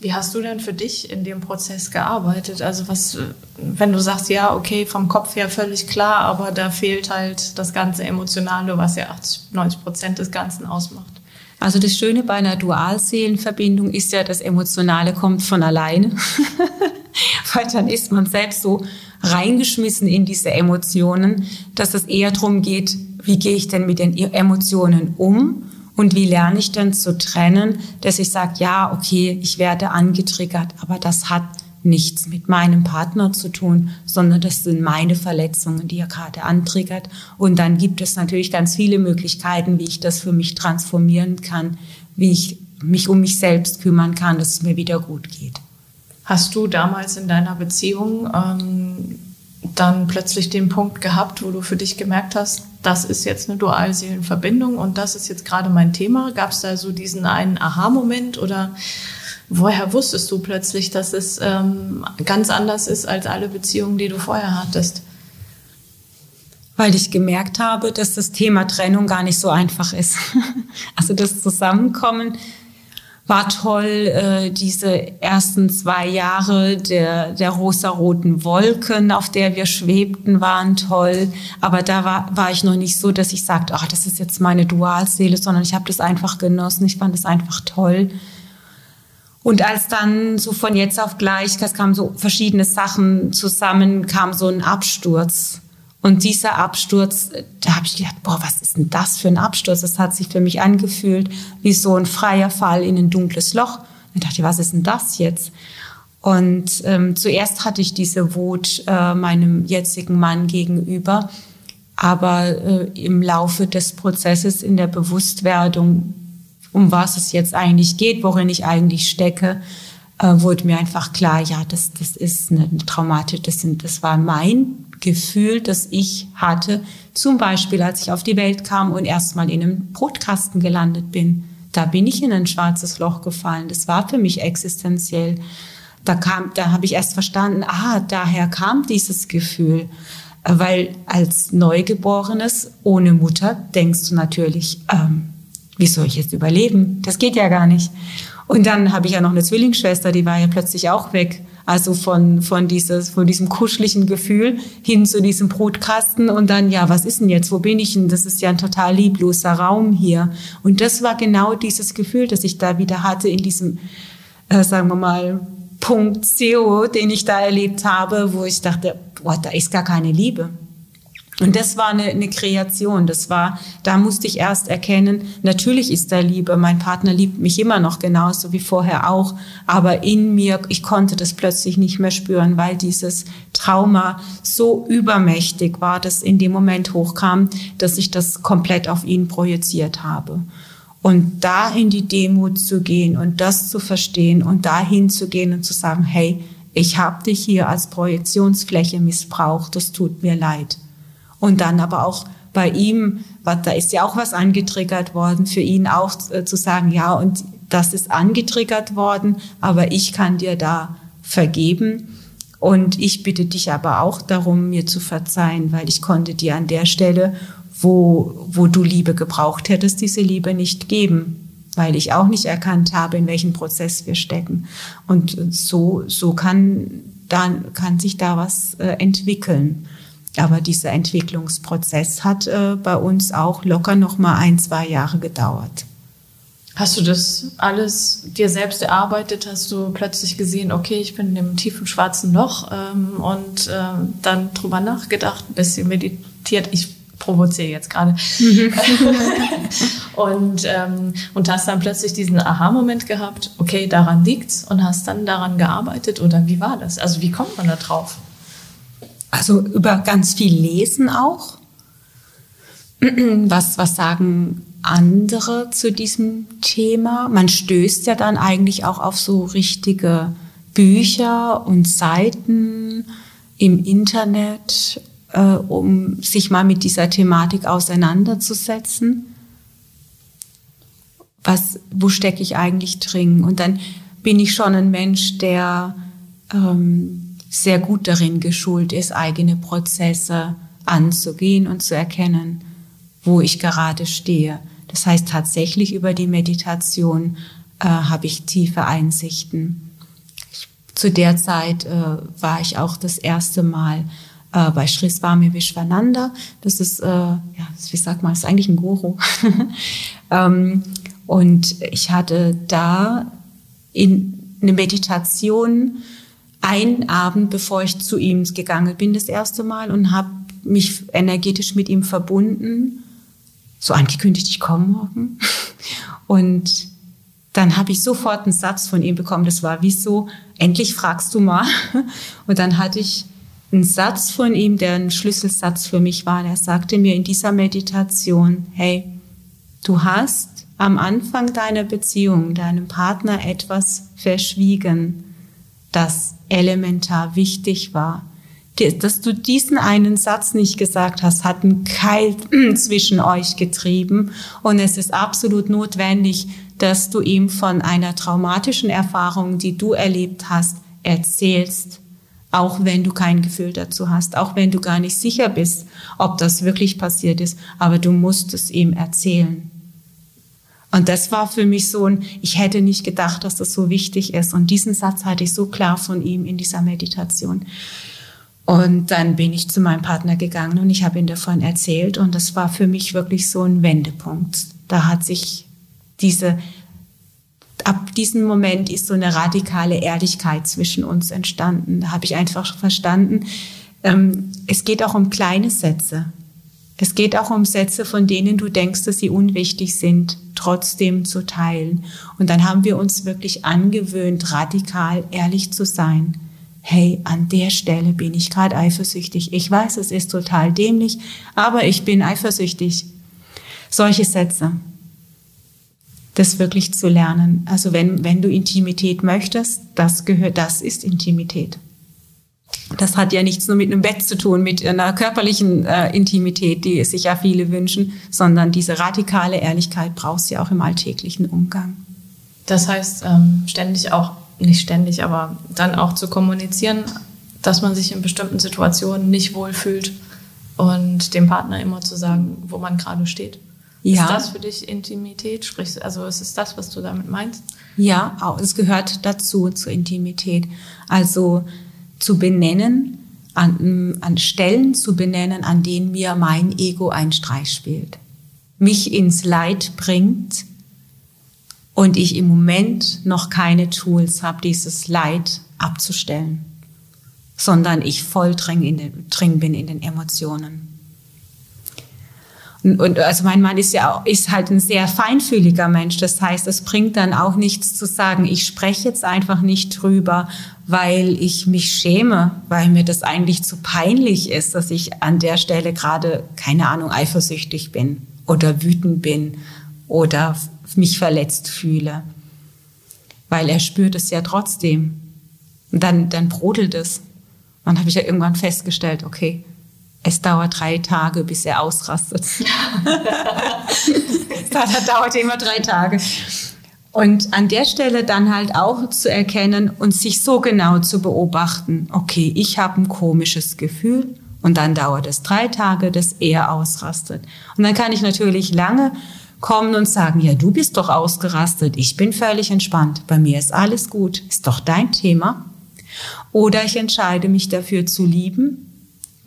Wie hast du denn für dich in dem Prozess gearbeitet? Also was, wenn du sagst, ja, okay, vom Kopf her völlig klar, aber da fehlt halt das ganze Emotionale, was ja 80, 90 Prozent des Ganzen ausmacht. Also das Schöne bei einer Dualseelenverbindung ist ja, das Emotionale kommt von alleine, weil dann ist man selbst so reingeschmissen in diese Emotionen, dass es eher darum geht, wie gehe ich denn mit den Emotionen um und wie lerne ich denn zu trennen, dass ich sage, ja, okay, ich werde angetriggert, aber das hat nichts mit meinem Partner zu tun, sondern das sind meine Verletzungen, die er gerade antriggert. Und dann gibt es natürlich ganz viele Möglichkeiten, wie ich das für mich transformieren kann, wie ich mich um mich selbst kümmern kann, dass es mir wieder gut geht. Hast du damals in deiner Beziehung ähm, dann plötzlich den Punkt gehabt, wo du für dich gemerkt hast, das ist jetzt eine Dualseelenverbindung und das ist jetzt gerade mein Thema? Gab es da so diesen einen Aha-Moment oder woher wusstest du plötzlich, dass es ähm, ganz anders ist als alle Beziehungen, die du vorher hattest? Weil ich gemerkt habe, dass das Thema Trennung gar nicht so einfach ist. also das Zusammenkommen war toll. Äh, diese ersten zwei Jahre der, der rosaroten Wolken, auf der wir schwebten, waren toll. Aber da war, war ich noch nicht so, dass ich sagte, ach, das ist jetzt meine Dualseele, sondern ich habe das einfach genossen. Ich fand das einfach toll. Und als dann so von jetzt auf gleich, es kamen so verschiedene Sachen zusammen, kam so ein Absturz. Und dieser Absturz, da habe ich gedacht, boah, was ist denn das für ein Absturz? Das hat sich für mich angefühlt wie so ein freier Fall in ein dunkles Loch. Und dachte was ist denn das jetzt? Und ähm, zuerst hatte ich diese Wut äh, meinem jetzigen Mann gegenüber, aber äh, im Laufe des Prozesses in der Bewusstwerdung um was es jetzt eigentlich geht, worin ich eigentlich stecke, äh, wurde mir einfach klar, ja, das, das ist eine, Traumatik, das, sind, das war mein Gefühl, das ich hatte, zum Beispiel als ich auf die Welt kam und erstmal in einem Brotkasten gelandet bin. Da bin ich in ein schwarzes Loch gefallen. Das war für mich existenziell. Da kam, da habe ich erst verstanden, ah, daher kam dieses Gefühl. Weil als Neugeborenes ohne Mutter denkst du natürlich, ähm, wie soll ich jetzt überleben? Das geht ja gar nicht. Und dann habe ich ja noch eine Zwillingsschwester, die war ja plötzlich auch weg. Also von, von, dieses, von diesem kuscheligen Gefühl hin zu diesem Brutkasten und dann, ja, was ist denn jetzt? Wo bin ich denn? Das ist ja ein total liebloser Raum hier. Und das war genau dieses Gefühl, das ich da wieder hatte in diesem, äh, sagen wir mal, Punkt Zero, den ich da erlebt habe, wo ich dachte, boah, da ist gar keine Liebe. Und das war eine, eine Kreation. Das war, da musste ich erst erkennen, natürlich ist da Liebe. Mein Partner liebt mich immer noch genauso wie vorher auch. Aber in mir, ich konnte das plötzlich nicht mehr spüren, weil dieses Trauma so übermächtig war, dass in dem Moment hochkam, dass ich das komplett auf ihn projiziert habe. Und da in die Demut zu gehen und das zu verstehen und dahin zu gehen und zu sagen, hey, ich habe dich hier als Projektionsfläche missbraucht, das tut mir leid. Und dann aber auch bei ihm, da ist ja auch was angetriggert worden, für ihn auch äh, zu sagen, ja, und das ist angetriggert worden, aber ich kann dir da vergeben. Und ich bitte dich aber auch darum, mir zu verzeihen, weil ich konnte dir an der Stelle, wo, wo du Liebe gebraucht hättest, diese Liebe nicht geben, weil ich auch nicht erkannt habe, in welchem Prozess wir stecken. Und so, so kann, dann, kann sich da was äh, entwickeln. Aber dieser Entwicklungsprozess hat äh, bei uns auch locker noch mal ein, zwei Jahre gedauert. Hast du das alles dir selbst erarbeitet? Hast du plötzlich gesehen, okay, ich bin in dem tiefen schwarzen Loch ähm, und äh, dann drüber nachgedacht, ein bisschen meditiert. Ich provoziere jetzt gerade. Mhm. und, ähm, und hast dann plötzlich diesen Aha-Moment gehabt, okay, daran liegt's und hast dann daran gearbeitet oder wie war das? Also wie kommt man da drauf? Also über ganz viel Lesen auch. Was, was sagen andere zu diesem Thema? Man stößt ja dann eigentlich auch auf so richtige Bücher und Seiten im Internet, äh, um sich mal mit dieser Thematik auseinanderzusetzen. Was, wo stecke ich eigentlich drin? Und dann bin ich schon ein Mensch, der ähm, sehr gut darin geschult ist, eigene Prozesse anzugehen und zu erkennen, wo ich gerade stehe. Das heißt, tatsächlich über die Meditation äh, habe ich tiefe Einsichten. Ich, zu der Zeit äh, war ich auch das erste Mal äh, bei Sri Vishwananda. Das ist, äh, ja, wie sagt man, ist eigentlich ein Guru. ähm, und ich hatte da in eine Meditation einen Abend, bevor ich zu ihm gegangen bin, das erste Mal und habe mich energetisch mit ihm verbunden, so angekündigt, ich komme morgen. Und dann habe ich sofort einen Satz von ihm bekommen. Das war wie so, endlich fragst du mal. Und dann hatte ich einen Satz von ihm, der ein Schlüsselsatz für mich war. Er sagte mir in dieser Meditation, hey, du hast am Anfang deiner Beziehung deinem Partner etwas verschwiegen, das elementar wichtig war. Dass du diesen einen Satz nicht gesagt hast, hat einen Keil zwischen euch getrieben und es ist absolut notwendig, dass du ihm von einer traumatischen Erfahrung, die du erlebt hast, erzählst, auch wenn du kein Gefühl dazu hast, auch wenn du gar nicht sicher bist, ob das wirklich passiert ist, aber du musst es ihm erzählen. Und das war für mich so ein, ich hätte nicht gedacht, dass das so wichtig ist. Und diesen Satz hatte ich so klar von ihm in dieser Meditation. Und dann bin ich zu meinem Partner gegangen und ich habe ihm davon erzählt. Und das war für mich wirklich so ein Wendepunkt. Da hat sich diese, ab diesem Moment ist so eine radikale Ehrlichkeit zwischen uns entstanden. Da habe ich einfach verstanden, ähm, es geht auch um kleine Sätze. Es geht auch um Sätze, von denen du denkst, dass sie unwichtig sind, trotzdem zu teilen. Und dann haben wir uns wirklich angewöhnt, radikal ehrlich zu sein. Hey, an der Stelle bin ich gerade eifersüchtig. Ich weiß, es ist total dämlich, aber ich bin eifersüchtig. Solche Sätze. Das wirklich zu lernen. Also wenn, wenn du Intimität möchtest, das gehört, das ist Intimität. Das hat ja nichts nur mit einem Bett zu tun, mit einer körperlichen äh, Intimität, die sich ja viele wünschen, sondern diese radikale Ehrlichkeit brauchst du ja auch im alltäglichen Umgang. Das heißt, ähm, ständig auch, nicht ständig, aber dann auch zu kommunizieren, dass man sich in bestimmten Situationen nicht wohlfühlt und dem Partner immer zu sagen, wo man gerade steht. Ja. Ist das für dich Intimität? Sprich, also ist es das, was du damit meinst? Ja, es gehört dazu, zur Intimität. Also zu benennen, an, an Stellen zu benennen, an denen mir mein Ego einen Streich spielt, mich ins Leid bringt und ich im Moment noch keine Tools habe, dieses Leid abzustellen, sondern ich voll drin, in den, drin bin in den Emotionen. Und also mein Mann ist ja auch, ist halt ein sehr feinfühliger Mensch. Das heißt, es bringt dann auch nichts zu sagen, ich spreche jetzt einfach nicht drüber, weil ich mich schäme, weil mir das eigentlich zu peinlich ist, dass ich an der Stelle gerade, keine Ahnung, eifersüchtig bin oder wütend bin oder mich verletzt fühle. Weil er spürt es ja trotzdem. Und dann, dann brodelt es. dann habe ich ja irgendwann festgestellt, okay, es dauert drei Tage, bis er ausrastet. das dauert immer drei Tage. Und an der Stelle dann halt auch zu erkennen und sich so genau zu beobachten, okay, ich habe ein komisches Gefühl und dann dauert es drei Tage, dass er ausrastet. Und dann kann ich natürlich lange kommen und sagen, ja, du bist doch ausgerastet, ich bin völlig entspannt, bei mir ist alles gut, ist doch dein Thema. Oder ich entscheide mich dafür zu lieben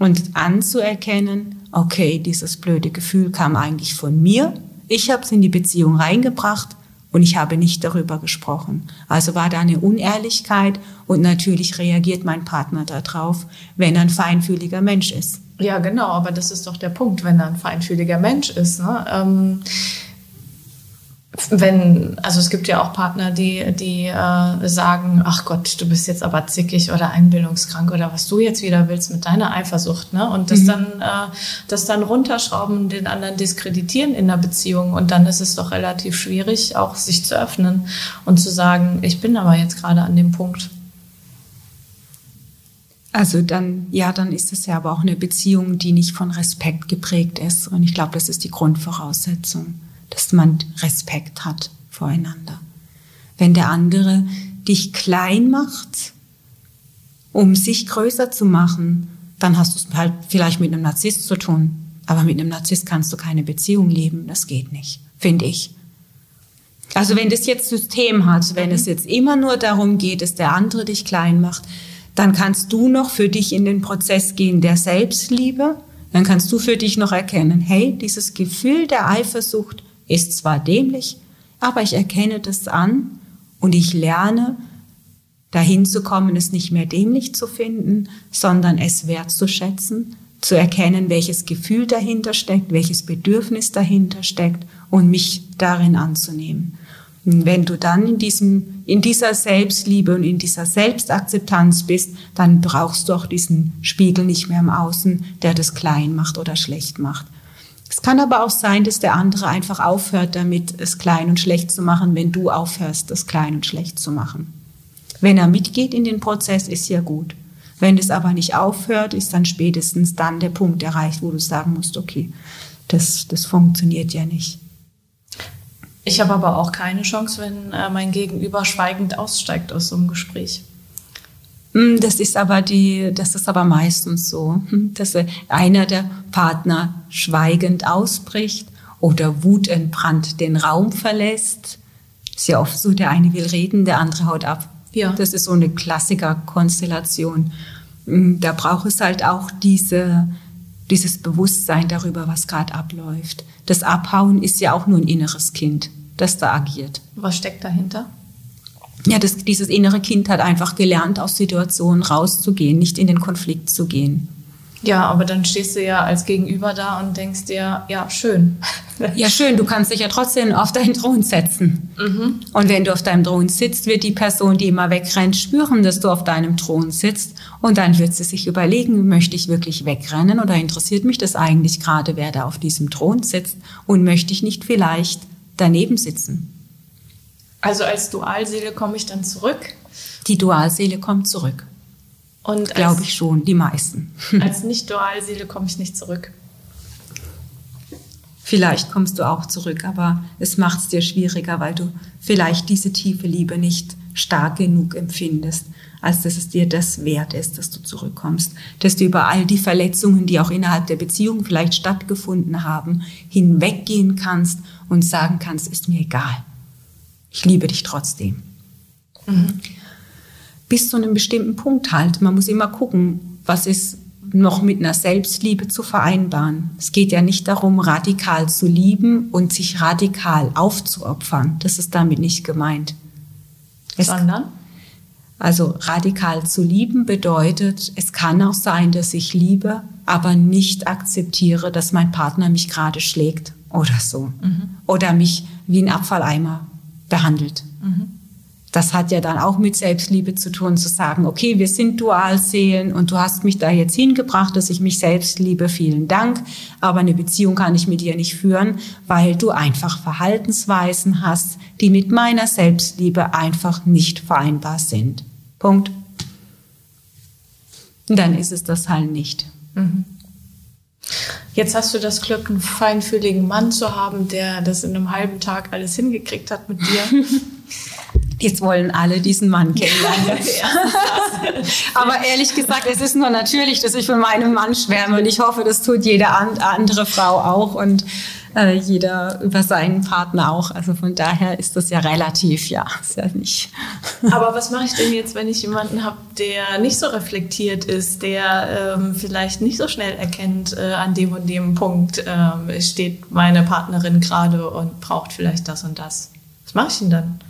und anzuerkennen, okay, dieses blöde Gefühl kam eigentlich von mir, ich habe es in die Beziehung reingebracht und ich habe nicht darüber gesprochen. Also war da eine Unehrlichkeit und natürlich reagiert mein Partner darauf, wenn er ein feinfühliger Mensch ist. Ja, genau, aber das ist doch der Punkt, wenn er ein feinfühliger Mensch ist. Ne? Ähm wenn, also es gibt ja auch Partner, die, die äh, sagen, ach Gott, du bist jetzt aber zickig oder einbildungskrank oder was du jetzt wieder willst mit deiner Eifersucht, ne? Und das mhm. dann, äh, das dann runterschrauben und den anderen diskreditieren in der Beziehung. Und dann ist es doch relativ schwierig, auch sich zu öffnen und zu sagen, ich bin aber jetzt gerade an dem Punkt. Also dann, ja, dann ist es ja aber auch eine Beziehung, die nicht von Respekt geprägt ist. Und ich glaube, das ist die Grundvoraussetzung dass man Respekt hat voreinander. Wenn der andere dich klein macht, um sich größer zu machen, dann hast du es halt vielleicht mit einem Narzisst zu tun. Aber mit einem Narzisst kannst du keine Beziehung leben. Das geht nicht, finde ich. Also wenn das jetzt System hat, wenn es jetzt immer nur darum geht, dass der andere dich klein macht, dann kannst du noch für dich in den Prozess gehen der Selbstliebe. Dann kannst du für dich noch erkennen, hey, dieses Gefühl der Eifersucht ist zwar dämlich, aber ich erkenne das an und ich lerne, dahin zu kommen, es nicht mehr dämlich zu finden, sondern es wertzuschätzen, zu erkennen, welches Gefühl dahinter steckt, welches Bedürfnis dahinter steckt und mich darin anzunehmen. Und wenn du dann in diesem, in dieser Selbstliebe und in dieser Selbstakzeptanz bist, dann brauchst du auch diesen Spiegel nicht mehr im Außen, der das klein macht oder schlecht macht. Es kann aber auch sein, dass der andere einfach aufhört damit, es klein und schlecht zu machen, wenn du aufhörst, es klein und schlecht zu machen. Wenn er mitgeht in den Prozess, ist ja gut. Wenn es aber nicht aufhört, ist dann spätestens dann der Punkt erreicht, wo du sagen musst, okay, das, das funktioniert ja nicht. Ich habe aber auch keine Chance, wenn äh, mein Gegenüber schweigend aussteigt aus so einem Gespräch. Hm, das ist aber die, das ist aber meistens so, hm, dass einer der Partner schweigend ausbricht oder wutentbrannt den Raum verlässt. Ist ja oft so, der eine will reden, der andere haut ab. Ja. Das ist so eine Klassiker-Konstellation. Hm, da braucht es halt auch diese, dieses Bewusstsein darüber, was gerade abläuft. Das Abhauen ist ja auch nur ein inneres Kind, das da agiert. Was steckt dahinter? Ja, das, dieses innere Kind hat einfach gelernt, aus Situationen rauszugehen, nicht in den Konflikt zu gehen. Ja, aber dann stehst du ja als Gegenüber da und denkst dir, ja, schön. Ja, schön, du kannst dich ja trotzdem auf deinen Thron setzen. Mhm. Und wenn du auf deinem Thron sitzt, wird die Person, die immer wegrennt, spüren, dass du auf deinem Thron sitzt. Und dann wird sie sich überlegen, möchte ich wirklich wegrennen oder interessiert mich das eigentlich gerade, wer da auf diesem Thron sitzt? Und möchte ich nicht vielleicht daneben sitzen? Also als Dualseele komme ich dann zurück? Die Dualseele kommt zurück. Und glaube ich schon, die meisten. Als Nicht-Dualseele komme ich nicht zurück. Vielleicht kommst du auch zurück, aber es macht es dir schwieriger, weil du vielleicht diese tiefe Liebe nicht stark genug empfindest, als dass es dir das wert ist, dass du zurückkommst, dass du über all die Verletzungen, die auch innerhalb der Beziehung vielleicht stattgefunden haben, hinweggehen kannst und sagen kannst, ist mir egal ich liebe dich trotzdem. Mhm. Bis zu einem bestimmten Punkt halt. Man muss immer gucken, was ist noch mit einer Selbstliebe zu vereinbaren. Es geht ja nicht darum, radikal zu lieben und sich radikal aufzuopfern. Das ist damit nicht gemeint. Es Sondern? Also radikal zu lieben bedeutet, es kann auch sein, dass ich liebe, aber nicht akzeptiere, dass mein Partner mich gerade schlägt oder so. Mhm. Oder mich wie ein Abfalleimer behandelt. Mhm. das hat ja dann auch mit Selbstliebe zu tun, zu sagen, okay, wir sind Dualseelen und du hast mich da jetzt hingebracht, dass ich mich selbst liebe, vielen Dank. Aber eine Beziehung kann ich mit dir nicht führen, weil du einfach Verhaltensweisen hast, die mit meiner Selbstliebe einfach nicht vereinbar sind. Punkt. Dann ist es das halt nicht. Mhm. Jetzt hast du das Glück, einen feinfühligen Mann zu haben, der das in einem halben Tag alles hingekriegt hat mit dir. Jetzt wollen alle diesen Mann kennenlernen. Aber ehrlich gesagt, es ist nur natürlich, dass ich für meinen Mann schwärme und ich hoffe, das tut jede andere Frau auch und äh, jeder über seinen Partner auch. Also von daher ist das ja relativ, ja, ist ja nicht. Aber was mache ich denn jetzt, wenn ich jemanden habe, der nicht so reflektiert ist, der ähm, vielleicht nicht so schnell erkennt, äh, an dem und dem Punkt ähm, steht meine Partnerin gerade und braucht vielleicht das und das? Was mache ich denn dann?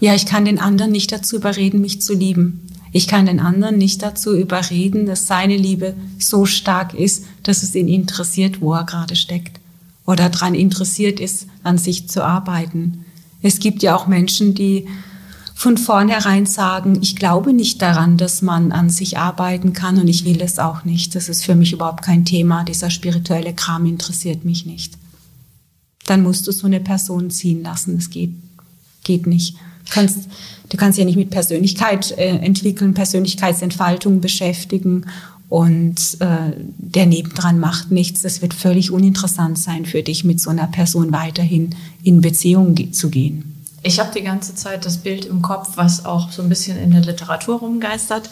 Ja, ich kann den anderen nicht dazu überreden, mich zu lieben. Ich kann den anderen nicht dazu überreden, dass seine Liebe so stark ist, dass es ihn interessiert, wo er gerade steckt oder daran interessiert ist, an sich zu arbeiten. Es gibt ja auch Menschen, die von vornherein sagen, ich glaube nicht daran, dass man an sich arbeiten kann und ich will es auch nicht. Das ist für mich überhaupt kein Thema. Dieser spirituelle Kram interessiert mich nicht. Dann musst du so eine Person ziehen lassen. Das geht, geht nicht kannst, du kannst ja nicht mit Persönlichkeit äh, entwickeln, Persönlichkeitsentfaltung beschäftigen und äh, der nebendran macht nichts. Das wird völlig uninteressant sein für dich, mit so einer Person weiterhin in Beziehung zu gehen. Ich habe die ganze Zeit das Bild im Kopf, was auch so ein bisschen in der Literatur rumgeistert.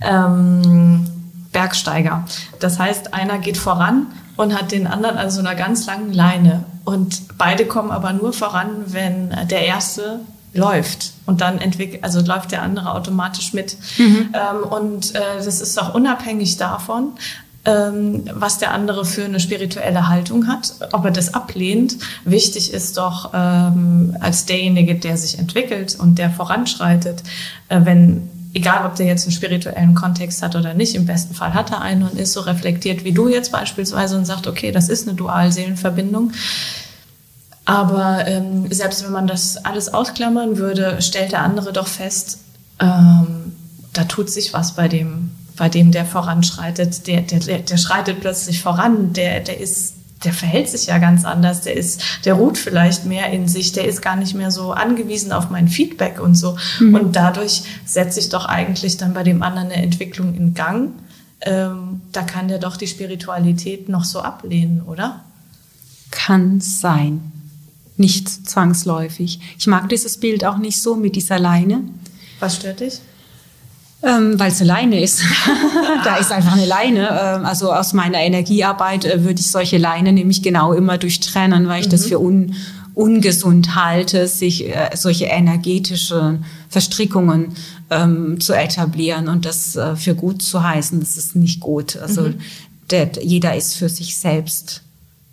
Ähm, Bergsteiger. Das heißt, einer geht voran und hat den anderen an so einer ganz langen Leine. Und beide kommen aber nur voran, wenn der Erste läuft und dann entwickelt, also läuft der andere automatisch mit. Mhm. Ähm, und äh, das ist auch unabhängig davon, ähm, was der andere für eine spirituelle Haltung hat, ob er das ablehnt. Wichtig ist doch ähm, als derjenige, der sich entwickelt und der voranschreitet, äh, wenn egal ob der jetzt einen spirituellen Kontext hat oder nicht, im besten Fall hat er einen und ist so reflektiert wie du jetzt beispielsweise und sagt, okay, das ist eine Dualseelenverbindung, aber ähm, selbst wenn man das alles ausklammern würde, stellt der andere doch fest, ähm, da tut sich was bei dem, bei dem, der voranschreitet. Der, der, der schreitet plötzlich voran, der, der ist der verhält sich ja ganz anders, der ist, der ruht vielleicht mehr in sich, der ist gar nicht mehr so angewiesen auf mein Feedback und so. Mhm. Und dadurch setze ich doch eigentlich dann bei dem anderen eine Entwicklung in Gang. Ähm, da kann der doch die Spiritualität noch so ablehnen, oder? Kann sein nicht zwangsläufig. Ich mag dieses Bild auch nicht so mit dieser Leine. Was stört dich? Ähm, Weil es eine Leine ist. da ist einfach eine Leine. Ähm, also aus meiner Energiearbeit äh, würde ich solche Leinen nämlich genau immer durchtrennen, weil ich mhm. das für un, ungesund halte, sich äh, solche energetische Verstrickungen ähm, zu etablieren und das äh, für gut zu heißen. Das ist nicht gut. Also mhm. der, jeder ist für sich selbst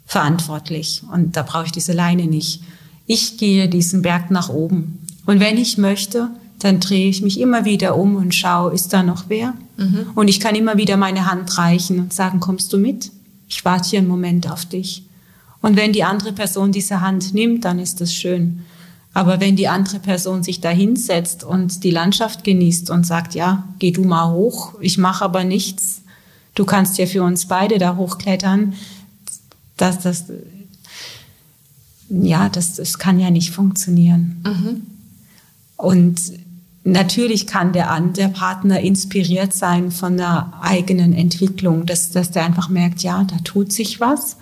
verantwortlich. Und da brauche ich diese Leine nicht. Ich gehe diesen Berg nach oben. Und wenn ich möchte, dann drehe ich mich immer wieder um und schaue, ist da noch wer? Mhm. Und ich kann immer wieder meine Hand reichen und sagen, kommst du mit? Ich warte hier einen Moment auf dich. Und wenn die andere Person diese Hand nimmt, dann ist das schön. Aber wenn die andere Person sich da hinsetzt und die Landschaft genießt und sagt, ja, geh du mal hoch, ich mache aber nichts, du kannst ja für uns beide da hochklettern, dass das, ja, das, das kann ja nicht funktionieren. Mhm. Und natürlich kann der, der Partner inspiriert sein von der eigenen Entwicklung, dass, dass der einfach merkt, ja, da tut sich was.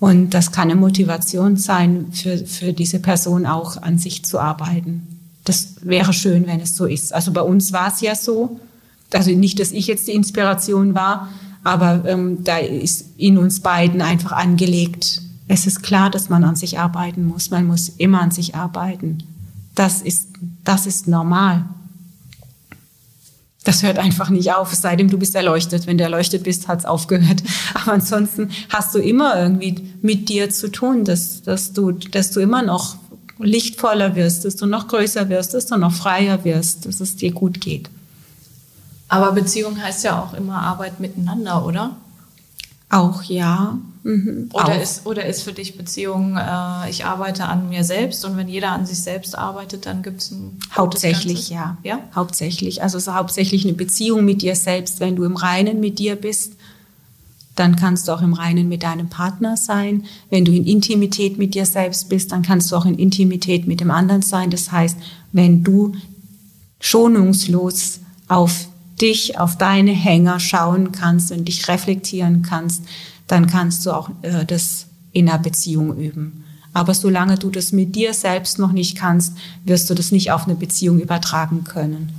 Und das kann eine Motivation sein, für, für diese Person auch an sich zu arbeiten. Das wäre schön, wenn es so ist. Also bei uns war es ja so. Also nicht, dass ich jetzt die Inspiration war, aber ähm, da ist in uns beiden einfach angelegt, es ist klar, dass man an sich arbeiten muss. Man muss immer an sich arbeiten. Das ist, das ist normal. Das hört einfach nicht auf, es sei denn, du bist erleuchtet. Wenn du erleuchtet bist, hat's aufgehört. Aber ansonsten hast du immer irgendwie mit dir zu tun, dass, dass, du, dass du immer noch lichtvoller wirst, dass du noch größer wirst, dass du noch freier wirst, dass es dir gut geht. Aber Beziehung heißt ja auch immer Arbeit miteinander, oder? Auch ja. Mhm. Oder, auch. Ist, oder ist für dich Beziehung, äh, ich arbeite an mir selbst und wenn jeder an sich selbst arbeitet, dann gibt es ein. Hauptsächlich, ja. ja. Hauptsächlich. Also es ist hauptsächlich eine Beziehung mit dir selbst. Wenn du im Reinen mit dir bist, dann kannst du auch im Reinen mit deinem Partner sein. Wenn du in Intimität mit dir selbst bist, dann kannst du auch in Intimität mit dem anderen sein. Das heißt, wenn du schonungslos auf dich, auf deine Hänger schauen kannst und dich reflektieren kannst, dann kannst du auch äh, das in einer Beziehung üben. Aber solange du das mit dir selbst noch nicht kannst, wirst du das nicht auf eine Beziehung übertragen können.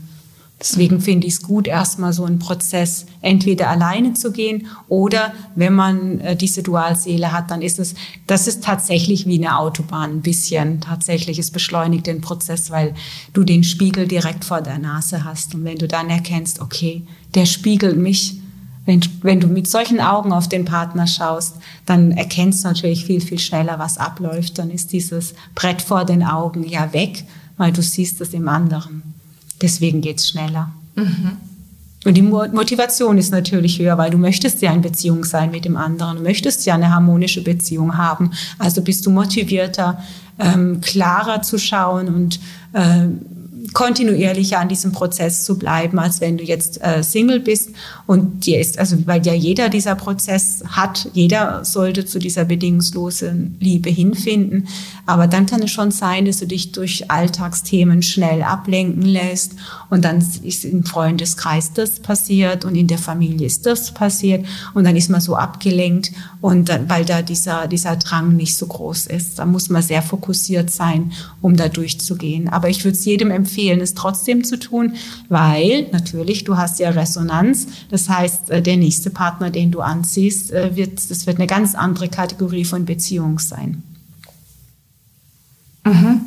Deswegen finde ich es gut, erstmal so einen Prozess entweder alleine zu gehen oder wenn man äh, diese Dualseele hat, dann ist es, das ist tatsächlich wie eine Autobahn ein bisschen. Tatsächlich, es beschleunigt den Prozess, weil du den Spiegel direkt vor der Nase hast. Und wenn du dann erkennst, okay, der spiegelt mich, wenn, wenn du mit solchen Augen auf den Partner schaust, dann erkennst du natürlich viel, viel schneller, was abläuft. Dann ist dieses Brett vor den Augen ja weg, weil du siehst es im anderen. Deswegen geht's schneller. Mhm. Und die Motivation ist natürlich höher, weil du möchtest ja in Beziehung sein mit dem anderen, du möchtest ja eine harmonische Beziehung haben. Also bist du motivierter, ähm, klarer zu schauen und äh, kontinuierlicher an diesem Prozess zu bleiben, als wenn du jetzt äh, Single bist. Und dir ist, also weil ja jeder dieser Prozess hat, jeder sollte zu dieser bedingungslosen Liebe hinfinden. Aber dann kann es schon sein, dass du dich durch Alltagsthemen schnell ablenken lässt und dann ist im Freundeskreis das passiert und in der Familie ist das passiert und dann ist man so abgelenkt und dann, weil da dieser, dieser Drang nicht so groß ist. Da muss man sehr fokussiert sein, um da durchzugehen. Aber ich würde es jedem empfehlen, empfehlen, es trotzdem zu tun, weil natürlich du hast ja Resonanz. Das heißt, äh, der nächste Partner, den du anziehst, äh, wird, das wird eine ganz andere Kategorie von Beziehung sein. Mhm.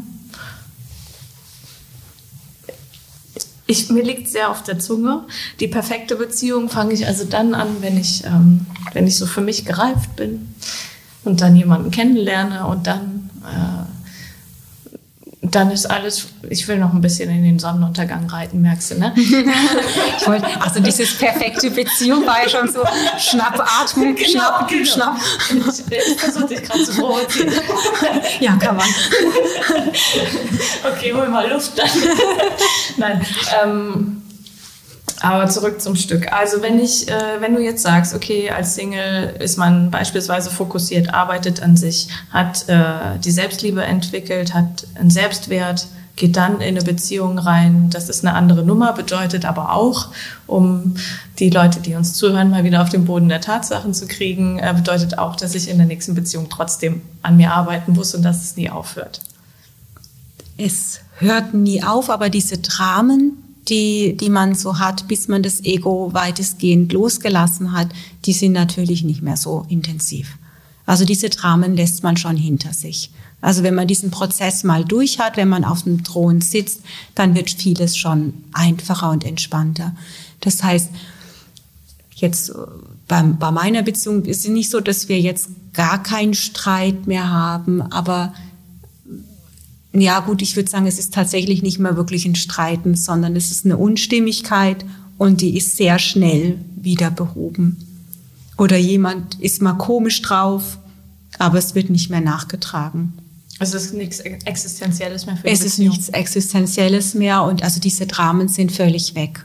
Ich, mir liegt sehr auf der Zunge. Die perfekte Beziehung fange ich also dann an, wenn ich, ähm, wenn ich so für mich gereift bin und dann jemanden kennenlerne und dann äh, dann ist alles, ich will noch ein bisschen in den Sonnenuntergang reiten, merkst du, ne? wollte, also dieses perfekte Beziehung war ja schon so Schnappatmung, genau, Schnapp, genau. Schnapp. Ich, ich versuche dich gerade zu provozieren. ja, kann man. okay, hol mal Luft dann. Nein, ähm, aber zurück zum Stück. Also wenn ich, äh, wenn du jetzt sagst, okay, als Single ist man beispielsweise fokussiert, arbeitet an sich, hat äh, die Selbstliebe entwickelt, hat einen Selbstwert, geht dann in eine Beziehung rein. Das ist eine andere Nummer, bedeutet aber auch, um die Leute, die uns zuhören, mal wieder auf den Boden der Tatsachen zu kriegen, äh, bedeutet auch, dass ich in der nächsten Beziehung trotzdem an mir arbeiten muss und dass es nie aufhört. Es hört nie auf, aber diese Dramen, die, die man so hat, bis man das Ego weitestgehend losgelassen hat, die sind natürlich nicht mehr so intensiv. Also diese Dramen lässt man schon hinter sich. Also wenn man diesen Prozess mal durch hat, wenn man auf dem Thron sitzt, dann wird vieles schon einfacher und entspannter. Das heißt, jetzt bei, bei meiner Beziehung ist es nicht so, dass wir jetzt gar keinen Streit mehr haben, aber ja gut, ich würde sagen, es ist tatsächlich nicht mehr wirklich ein Streiten, sondern es ist eine Unstimmigkeit und die ist sehr schnell wieder behoben. Oder jemand ist mal komisch drauf, aber es wird nicht mehr nachgetragen. Also es ist nichts Existenzielles mehr für die Es ist nichts Existenzielles mehr und also diese Dramen sind völlig weg.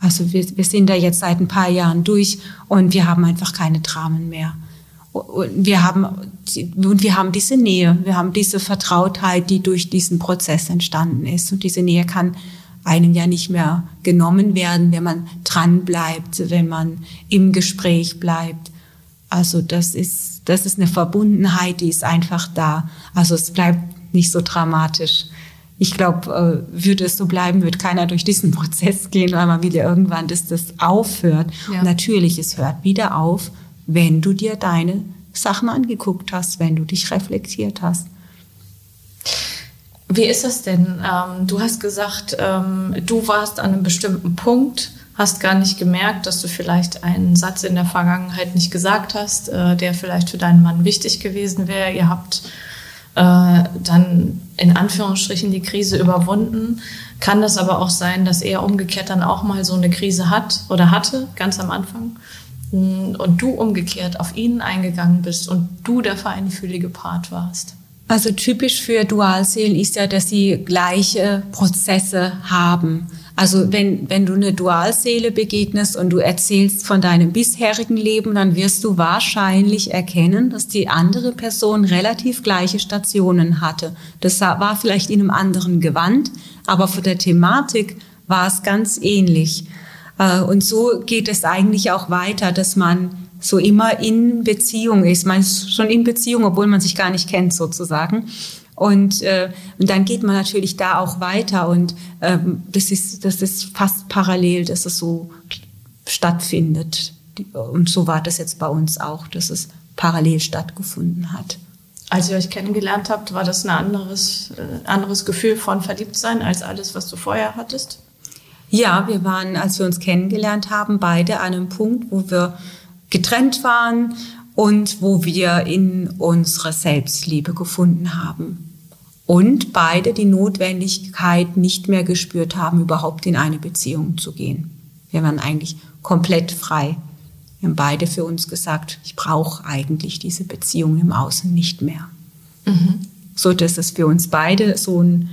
Also wir, wir sind da jetzt seit ein paar Jahren durch und wir haben einfach keine Dramen mehr. Und wir haben, und wir haben diese Nähe, wir haben diese Vertrautheit, die durch diesen Prozess entstanden ist. Und diese Nähe kann einem ja nicht mehr genommen werden, wenn man dran bleibt, wenn man im Gespräch bleibt. Also das ist, das ist eine Verbundenheit, die ist einfach da. Also es bleibt nicht so dramatisch. Ich glaube, äh, würde es so bleiben, würde keiner durch diesen Prozess gehen, weil man wieder irgendwann, dass das aufhört. Ja. Natürlich, es hört wieder auf, wenn du dir deine Sachen angeguckt hast, wenn du dich reflektiert hast. Wie ist das denn? Ähm, du hast gesagt, ähm, du warst an einem bestimmten Punkt, hast gar nicht gemerkt, dass du vielleicht einen Satz in der Vergangenheit nicht gesagt hast, äh, der vielleicht für deinen Mann wichtig gewesen wäre. Ihr habt äh, dann in Anführungsstrichen die Krise überwunden. Kann das aber auch sein, dass er umgekehrt dann auch mal so eine Krise hat oder hatte, ganz am Anfang? Und du umgekehrt auf ihn eingegangen bist und du der feinfühlige Part warst? Also typisch für Dualseelen ist ja, dass sie gleiche Prozesse haben. Also wenn, wenn du eine Dualseele begegnest und du erzählst von deinem bisherigen Leben, dann wirst du wahrscheinlich erkennen, dass die andere Person relativ gleiche Stationen hatte. Das war vielleicht in einem anderen Gewand, aber von der Thematik war es ganz ähnlich. Äh, und so geht es eigentlich auch weiter, dass man so immer in Beziehung ist. Man ist schon in Beziehung, obwohl man sich gar nicht kennt sozusagen. Und, äh, und dann geht man natürlich da auch weiter und ähm, das ist das ist fast parallel, dass es so stattfindet. Und so war das jetzt bei uns auch, dass es parallel stattgefunden hat. Als ihr euch kennengelernt habt, war das ein anderes, äh, anderes Gefühl von Verliebtsein als alles, was du vorher hattest? Ja, wir waren, als wir uns kennengelernt haben, beide an einem Punkt, wo wir getrennt waren und wo wir in unsere Selbstliebe gefunden haben. Und beide die Notwendigkeit nicht mehr gespürt haben, überhaupt in eine Beziehung zu gehen. Wir waren eigentlich komplett frei. Wir haben beide für uns gesagt, ich brauche eigentlich diese Beziehung im Außen nicht mehr. Mhm. So dass es für uns beide so ein,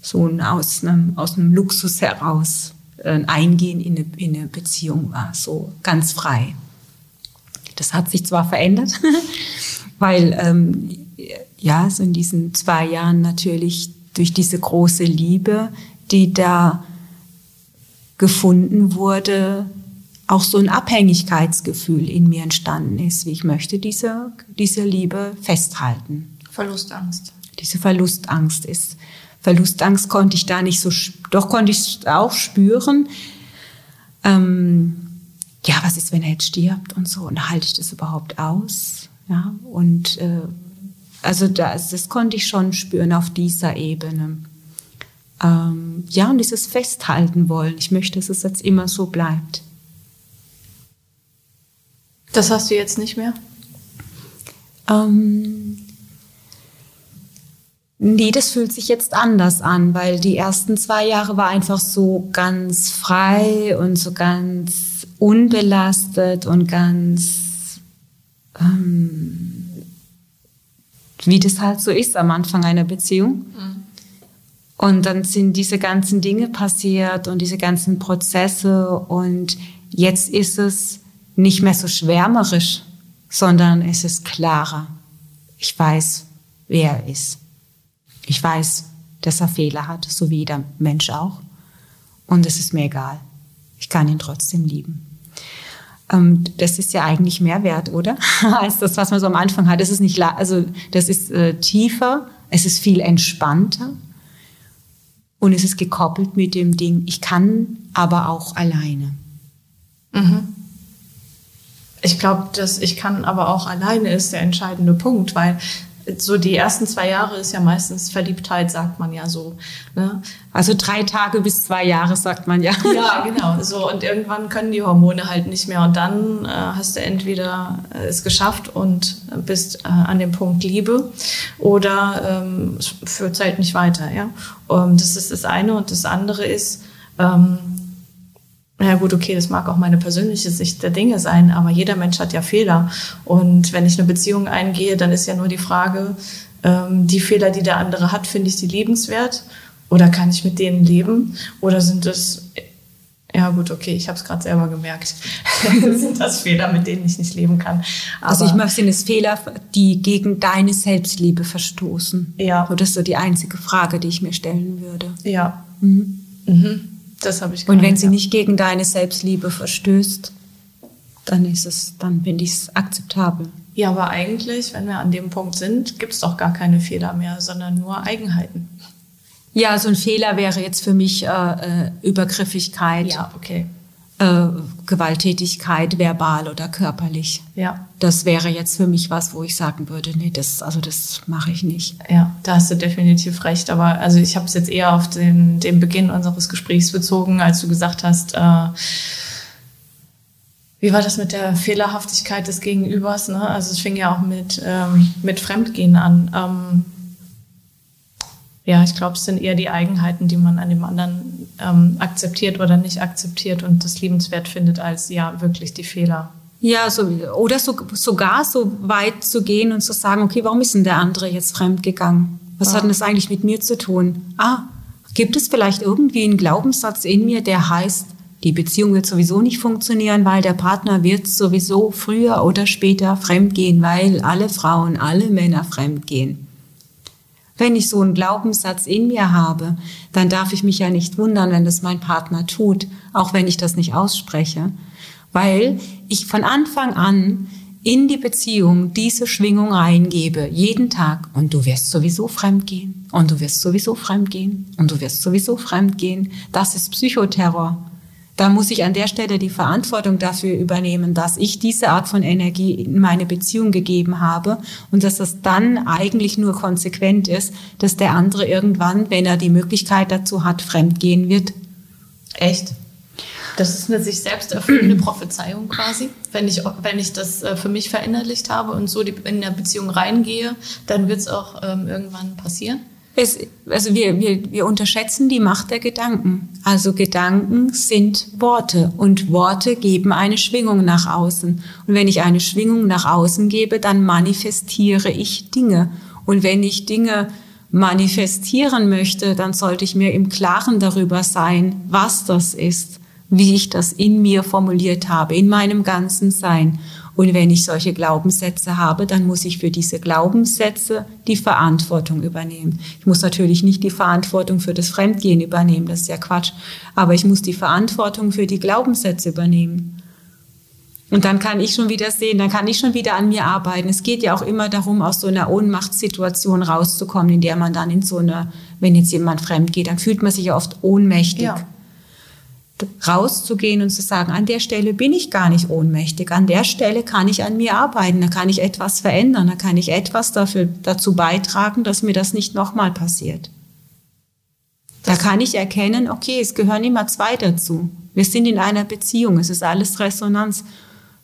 so ein aus, einem, aus einem Luxus heraus ein Eingehen in eine, in eine Beziehung war, so ganz frei. Das hat sich zwar verändert, weil ähm, ja, so in diesen zwei Jahren natürlich durch diese große Liebe, die da gefunden wurde, auch so ein Abhängigkeitsgefühl in mir entstanden ist, wie ich möchte diese, diese Liebe festhalten. Verlustangst. Diese Verlustangst ist. Verlustangst konnte ich da nicht so, doch konnte ich auch spüren. Ähm, ja, was ist, wenn er jetzt stirbt und so? Und halte ich das überhaupt aus? Ja, und äh, also das, das konnte ich schon spüren auf dieser Ebene. Ähm, ja, und dieses Festhalten wollen. Ich möchte, dass es jetzt immer so bleibt. Das hast du jetzt nicht mehr? Ähm, Nee, das fühlt sich jetzt anders an, weil die ersten zwei Jahre war einfach so ganz frei und so ganz unbelastet und ganz, ähm, wie das halt so ist am Anfang einer Beziehung. Mhm. Und dann sind diese ganzen Dinge passiert und diese ganzen Prozesse und jetzt ist es nicht mehr so schwärmerisch, sondern es ist klarer. Ich weiß, wer er ist. Ich weiß, dass er Fehler hat, so wie jeder Mensch auch. Und es ist mir egal. Ich kann ihn trotzdem lieben. Ähm, das ist ja eigentlich mehr wert, oder? Als das, was man so am Anfang hat. Das ist nicht, also das ist äh, tiefer, es ist viel entspannter und es ist gekoppelt mit dem Ding, ich kann aber auch alleine. Mhm. Ich glaube, dass ich kann aber auch alleine ist der entscheidende Punkt, weil so die ersten zwei Jahre ist ja meistens Verliebtheit, sagt man ja so. Ne? Also drei Tage bis zwei Jahre, sagt man ja. Ja, genau. So, und irgendwann können die Hormone halt nicht mehr. Und dann äh, hast du entweder äh, es geschafft und bist äh, an dem Punkt Liebe oder ähm, es führt halt nicht weiter. Ja? Und das ist das eine. Und das andere ist, ähm, ja gut, okay, das mag auch meine persönliche Sicht der Dinge sein, aber jeder Mensch hat ja Fehler. Und wenn ich eine Beziehung eingehe, dann ist ja nur die Frage, ähm, die Fehler, die der andere hat, finde ich die liebenswert? Oder kann ich mit denen leben? Oder sind es, ja gut, okay, ich habe es gerade selber gemerkt, sind das Fehler, mit denen ich nicht leben kann? Aber also ich möchte, sind es Fehler, die gegen deine Selbstliebe verstoßen? Ja. So, das ist so die einzige Frage, die ich mir stellen würde. Ja. Mhm. Mhm. Das habe ich. Und wenn sie ja. nicht gegen deine Selbstliebe verstößt, dann ist es, dann finde ich es akzeptabel. Ja, aber eigentlich, wenn wir an dem Punkt sind, gibt es doch gar keine Fehler mehr, sondern nur Eigenheiten. Ja, so ein Fehler wäre jetzt für mich äh, äh Übergriffigkeit. Ja, okay äh, Gewalttätigkeit, verbal oder körperlich. Ja. Das wäre jetzt für mich was, wo ich sagen würde, nee, das, also das mache ich nicht. Ja, da hast du definitiv recht. Aber also ich habe es jetzt eher auf den, den Beginn unseres Gesprächs bezogen, als du gesagt hast, äh, wie war das mit der Fehlerhaftigkeit des Gegenübers? Ne? Also es fing ja auch mit, ähm, mit Fremdgehen an. Ähm, ja, ich glaube, es sind eher die Eigenheiten, die man an dem anderen ähm, akzeptiert oder nicht akzeptiert und das liebenswert findet, als ja wirklich die Fehler. Ja, so, oder so, sogar so weit zu gehen und zu sagen, okay, warum ist denn der andere jetzt fremd gegangen? Was ah. hat denn das eigentlich mit mir zu tun? Ah, gibt es vielleicht irgendwie einen Glaubenssatz in mir, der heißt, die Beziehung wird sowieso nicht funktionieren, weil der Partner wird sowieso früher oder später fremd gehen, weil alle Frauen, alle Männer fremd gehen. Wenn ich so einen Glaubenssatz in mir habe, dann darf ich mich ja nicht wundern, wenn das mein Partner tut, auch wenn ich das nicht ausspreche, weil ich von Anfang an in die Beziehung diese Schwingung reingebe, jeden Tag, und du wirst sowieso fremd gehen, und du wirst sowieso fremd gehen, und du wirst sowieso fremd gehen. Das ist Psychoterror da muss ich an der Stelle die Verantwortung dafür übernehmen, dass ich diese Art von Energie in meine Beziehung gegeben habe und dass das dann eigentlich nur konsequent ist, dass der andere irgendwann, wenn er die Möglichkeit dazu hat, fremdgehen wird. Echt? Das ist eine sich selbst erfüllende Prophezeiung quasi. Wenn ich, wenn ich das äh, für mich verinnerlicht habe und so in der Beziehung reingehe, dann wird es auch ähm, irgendwann passieren. Es, also wir, wir, wir unterschätzen die Macht der Gedanken. Also Gedanken sind Worte und Worte geben eine Schwingung nach außen. Und wenn ich eine Schwingung nach außen gebe, dann manifestiere ich Dinge. Und wenn ich Dinge manifestieren möchte, dann sollte ich mir im Klaren darüber sein, was das ist, wie ich das in mir formuliert habe, in meinem ganzen Sein. Und wenn ich solche Glaubenssätze habe, dann muss ich für diese Glaubenssätze die Verantwortung übernehmen. Ich muss natürlich nicht die Verantwortung für das Fremdgehen übernehmen, das ist ja Quatsch, aber ich muss die Verantwortung für die Glaubenssätze übernehmen. Und dann kann ich schon wieder sehen, dann kann ich schon wieder an mir arbeiten. Es geht ja auch immer darum, aus so einer Ohnmachtssituation rauszukommen, in der man dann in so einer, wenn jetzt jemand fremd geht, dann fühlt man sich ja oft ohnmächtig. Ja rauszugehen und zu sagen, an der Stelle bin ich gar nicht ohnmächtig, an der Stelle kann ich an mir arbeiten, da kann ich etwas verändern, da kann ich etwas dafür, dazu beitragen, dass mir das nicht nochmal passiert. Da kann ich erkennen, okay, es gehören immer zwei dazu. Wir sind in einer Beziehung, es ist alles Resonanz.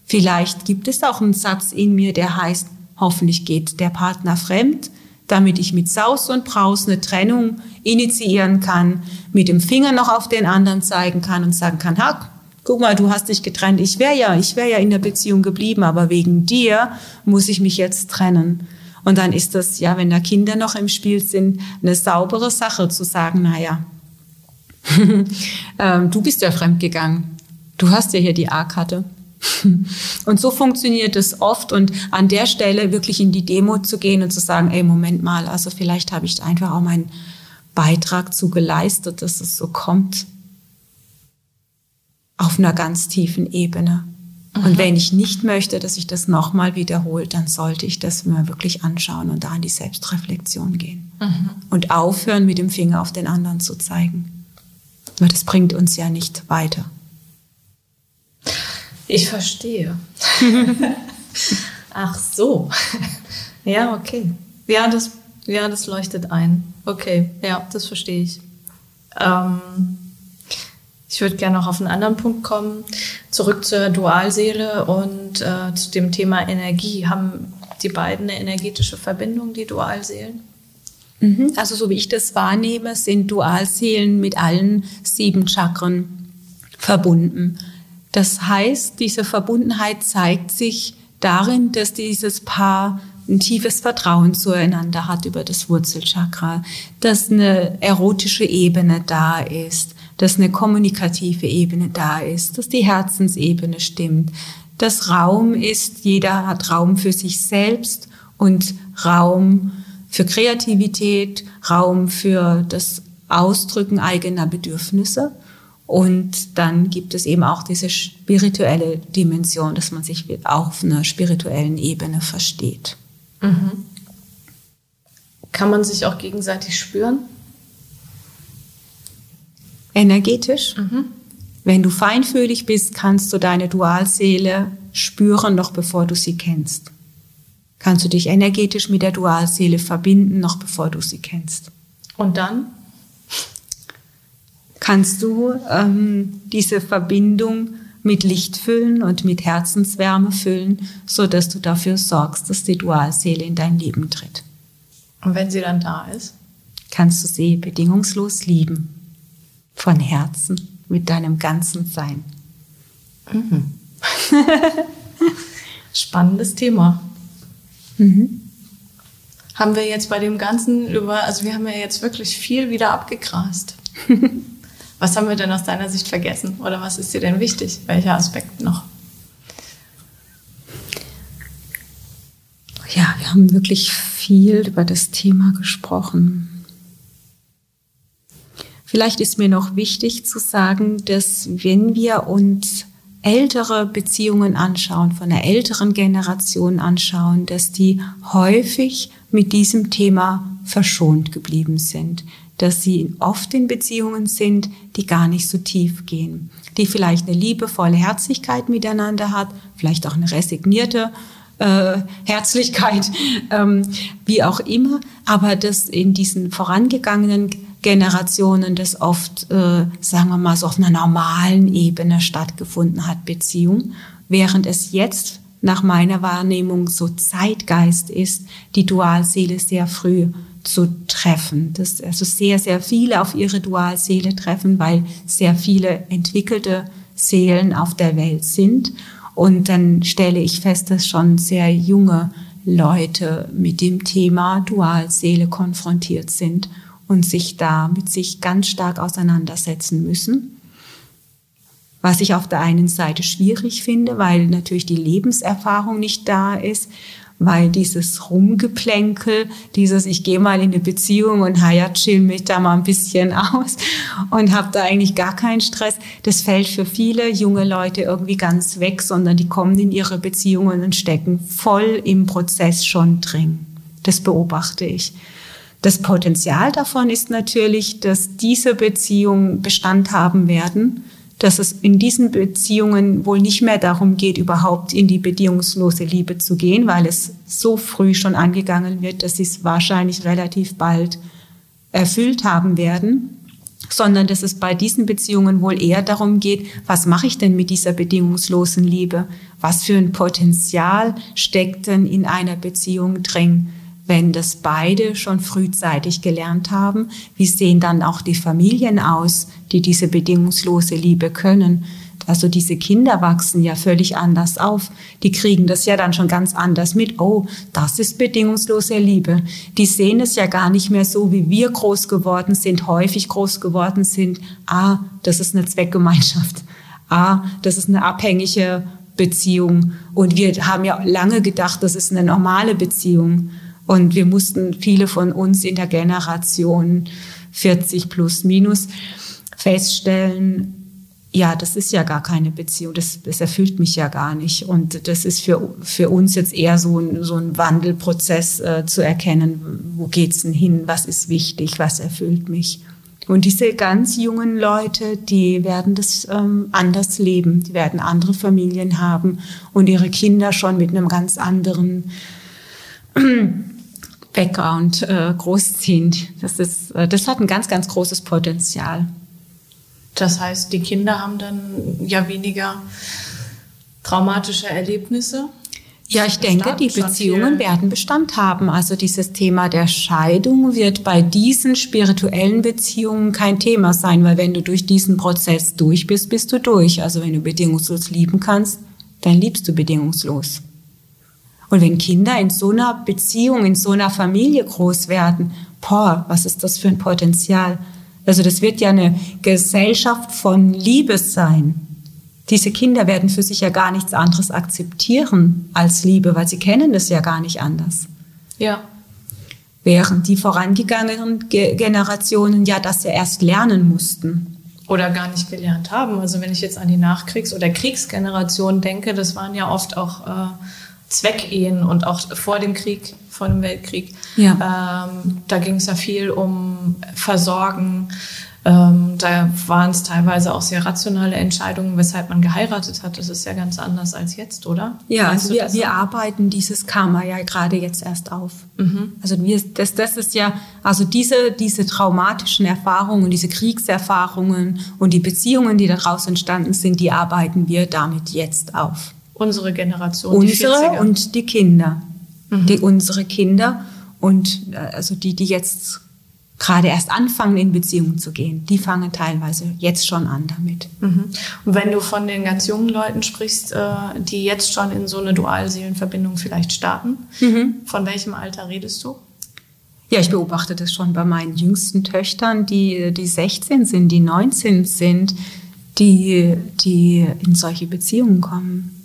Vielleicht gibt es auch einen Satz in mir, der heißt, hoffentlich geht der Partner fremd, damit ich mit Saus und Braus eine Trennung initiieren kann, mit dem Finger noch auf den anderen zeigen kann und sagen kann, ha, guck mal, du hast dich getrennt, ich wäre ja, ich wäre ja in der Beziehung geblieben, aber wegen dir muss ich mich jetzt trennen. Und dann ist das, ja, wenn da Kinder noch im Spiel sind, eine saubere Sache zu sagen, naja, ähm, du bist ja fremdgegangen. Du hast ja hier die A-Karte. Und so funktioniert es oft und an der Stelle wirklich in die Demo zu gehen und zu sagen, ey, Moment mal, also vielleicht habe ich einfach auch meinen Beitrag zu geleistet, dass es so kommt. Auf einer ganz tiefen Ebene. Und mhm. wenn ich nicht möchte, dass sich das nochmal wiederholt, dann sollte ich das mir wirklich anschauen und da in die Selbstreflexion gehen. Mhm. Und aufhören, mit dem Finger auf den anderen zu zeigen. Weil das bringt uns ja nicht weiter. Ich verstehe. Ach so. ja, okay. Ja das, ja, das leuchtet ein. Okay, ja, das verstehe ich. Ähm, ich würde gerne noch auf einen anderen Punkt kommen. Zurück zur Dualseele und äh, zu dem Thema Energie. Haben die beiden eine energetische Verbindung, die Dualseelen? Mhm. Also so wie ich das wahrnehme, sind Dualseelen mit allen sieben Chakren verbunden. Das heißt, diese Verbundenheit zeigt sich darin, dass dieses Paar ein tiefes Vertrauen zueinander hat über das Wurzelchakra, dass eine erotische Ebene da ist, dass eine kommunikative Ebene da ist, dass die Herzensebene stimmt, dass Raum ist, jeder hat Raum für sich selbst und Raum für Kreativität, Raum für das Ausdrücken eigener Bedürfnisse und dann gibt es eben auch diese spirituelle Dimension, dass man sich auf einer spirituellen Ebene versteht. Mhm. Kann man sich auch gegenseitig spüren? Energetisch. Mhm. Wenn du feinfühlig bist, kannst du deine Dualseele spüren, noch bevor du sie kennst. Kannst du dich energetisch mit der Dualseele verbinden, noch bevor du sie kennst. Und dann? Kannst du ähm, diese Verbindung mit Licht füllen und mit Herzenswärme füllen, so dass du dafür sorgst, dass die Dualseele in dein Leben tritt. Und wenn sie dann da ist? Kannst du sie bedingungslos lieben. Von Herzen, mit deinem ganzen Sein. Mhm. Spannendes Thema. Mhm. Haben wir jetzt bei dem Ganzen über, also wir haben ja jetzt wirklich viel wieder abgegrast. was haben wir denn aus deiner Sicht vergessen? Oder was ist dir denn wichtig? Welcher Aspekt noch? Ja, wir haben wirklich viel über das Thema gesprochen. Vielleicht ist mir noch wichtig zu sagen, dass wenn wir uns ältere Beziehungen anschauen, von der älteren Generation anschauen, dass die häufig mit diesem Thema verschont geblieben sind, dass sie oft in Beziehungen sind, die gar nicht so tief gehen, die vielleicht eine liebevolle Herzlichkeit miteinander hat, vielleicht auch eine resignierte äh, Herzlichkeit, ähm, wie auch immer, aber dass in diesen vorangegangenen Generationen das oft, äh, sagen wir mal, so auf einer normalen Ebene stattgefunden hat, Beziehung, während es jetzt nach meiner Wahrnehmung so Zeitgeist ist, die Dualseele sehr früh zu treffen. Dass also sehr, sehr viele auf ihre Dualseele treffen, weil sehr viele entwickelte Seelen auf der Welt sind und dann stelle ich fest, dass schon sehr junge Leute mit dem Thema Dualseele konfrontiert sind und sich da mit sich ganz stark auseinandersetzen müssen. Was ich auf der einen Seite schwierig finde, weil natürlich die Lebenserfahrung nicht da ist weil dieses Rumgeplänkel, dieses ich gehe mal in eine Beziehung und ja, chill mich da mal ein bisschen aus und habe da eigentlich gar keinen Stress, das fällt für viele junge Leute irgendwie ganz weg, sondern die kommen in ihre Beziehungen und stecken voll im Prozess schon drin. Das beobachte ich. Das Potenzial davon ist natürlich, dass diese Beziehungen Bestand haben werden dass es in diesen Beziehungen wohl nicht mehr darum geht, überhaupt in die bedingungslose Liebe zu gehen, weil es so früh schon angegangen wird, dass sie es wahrscheinlich relativ bald erfüllt haben werden, sondern dass es bei diesen Beziehungen wohl eher darum geht, was mache ich denn mit dieser bedingungslosen Liebe? Was für ein Potenzial steckt denn in einer Beziehung drin? Wenn das beide schon frühzeitig gelernt haben, wie sehen dann auch die Familien aus, die diese bedingungslose Liebe können. Also diese Kinder wachsen ja völlig anders auf. Die kriegen das ja dann schon ganz anders mit. Oh, das ist bedingungslose Liebe. Die sehen es ja gar nicht mehr so, wie wir groß geworden sind, häufig groß geworden sind. Ah, das ist eine Zweckgemeinschaft. Ah, das ist eine abhängige Beziehung. Und wir haben ja lange gedacht, das ist eine normale Beziehung. Und wir mussten viele von uns in der Generation 40 plus minus feststellen, ja, das ist ja gar keine Beziehung, das, das erfüllt mich ja gar nicht. Und das ist für, für uns jetzt eher so ein, so ein Wandelprozess äh, zu erkennen, wo geht's denn hin, was ist wichtig, was erfüllt mich. Und diese ganz jungen Leute, die werden das ähm, anders leben, die werden andere Familien haben und ihre Kinder schon mit einem ganz anderen Background äh, großziehen. Das, ist, äh, das hat ein ganz, ganz großes Potenzial. Das heißt, die Kinder haben dann ja weniger traumatische Erlebnisse. Ja, ich denke, die Beziehungen werden Bestand haben. Also dieses Thema der Scheidung wird bei diesen spirituellen Beziehungen kein Thema sein, weil wenn du durch diesen Prozess durch bist, bist du durch. Also wenn du bedingungslos lieben kannst, dann liebst du bedingungslos. Und wenn Kinder in so einer Beziehung, in so einer Familie groß werden, boah, was ist das für ein Potenzial? Also das wird ja eine Gesellschaft von Liebe sein. Diese Kinder werden für sich ja gar nichts anderes akzeptieren als Liebe, weil sie kennen das ja gar nicht anders. Ja. Während die vorangegangenen Generationen ja das ja erst lernen mussten. Oder gar nicht gelernt haben. Also wenn ich jetzt an die Nachkriegs- oder Kriegsgeneration denke, das waren ja oft auch äh, Zweckehen und auch vor dem Krieg, vor dem Weltkrieg. Ja. Ähm, da ging es ja viel um Versorgen. Ähm, da waren es teilweise auch sehr rationale Entscheidungen, weshalb man geheiratet hat. Das ist ja ganz anders als jetzt, oder? Ja, also wir, wir arbeiten dieses Karma ja gerade jetzt erst auf. Mhm. Also wir, das, das ist ja, also diese, diese traumatischen Erfahrungen, diese Kriegserfahrungen und die Beziehungen, die daraus entstanden sind, die arbeiten wir damit jetzt auf. Unsere Generation. Unsere die und die Kinder. Mhm. Die, unsere Kinder und äh, also die, die jetzt gerade erst anfangen, in Beziehungen zu gehen. Die fangen teilweise jetzt schon an damit. Mhm. Und wenn du von den ganz jungen Leuten sprichst, äh, die jetzt schon in so eine Dualseelenverbindung vielleicht starten, mhm. von welchem Alter redest du? Ja, ich beobachte das schon bei meinen jüngsten Töchtern, die, die 16 sind, die 19 sind, die, die in solche Beziehungen kommen.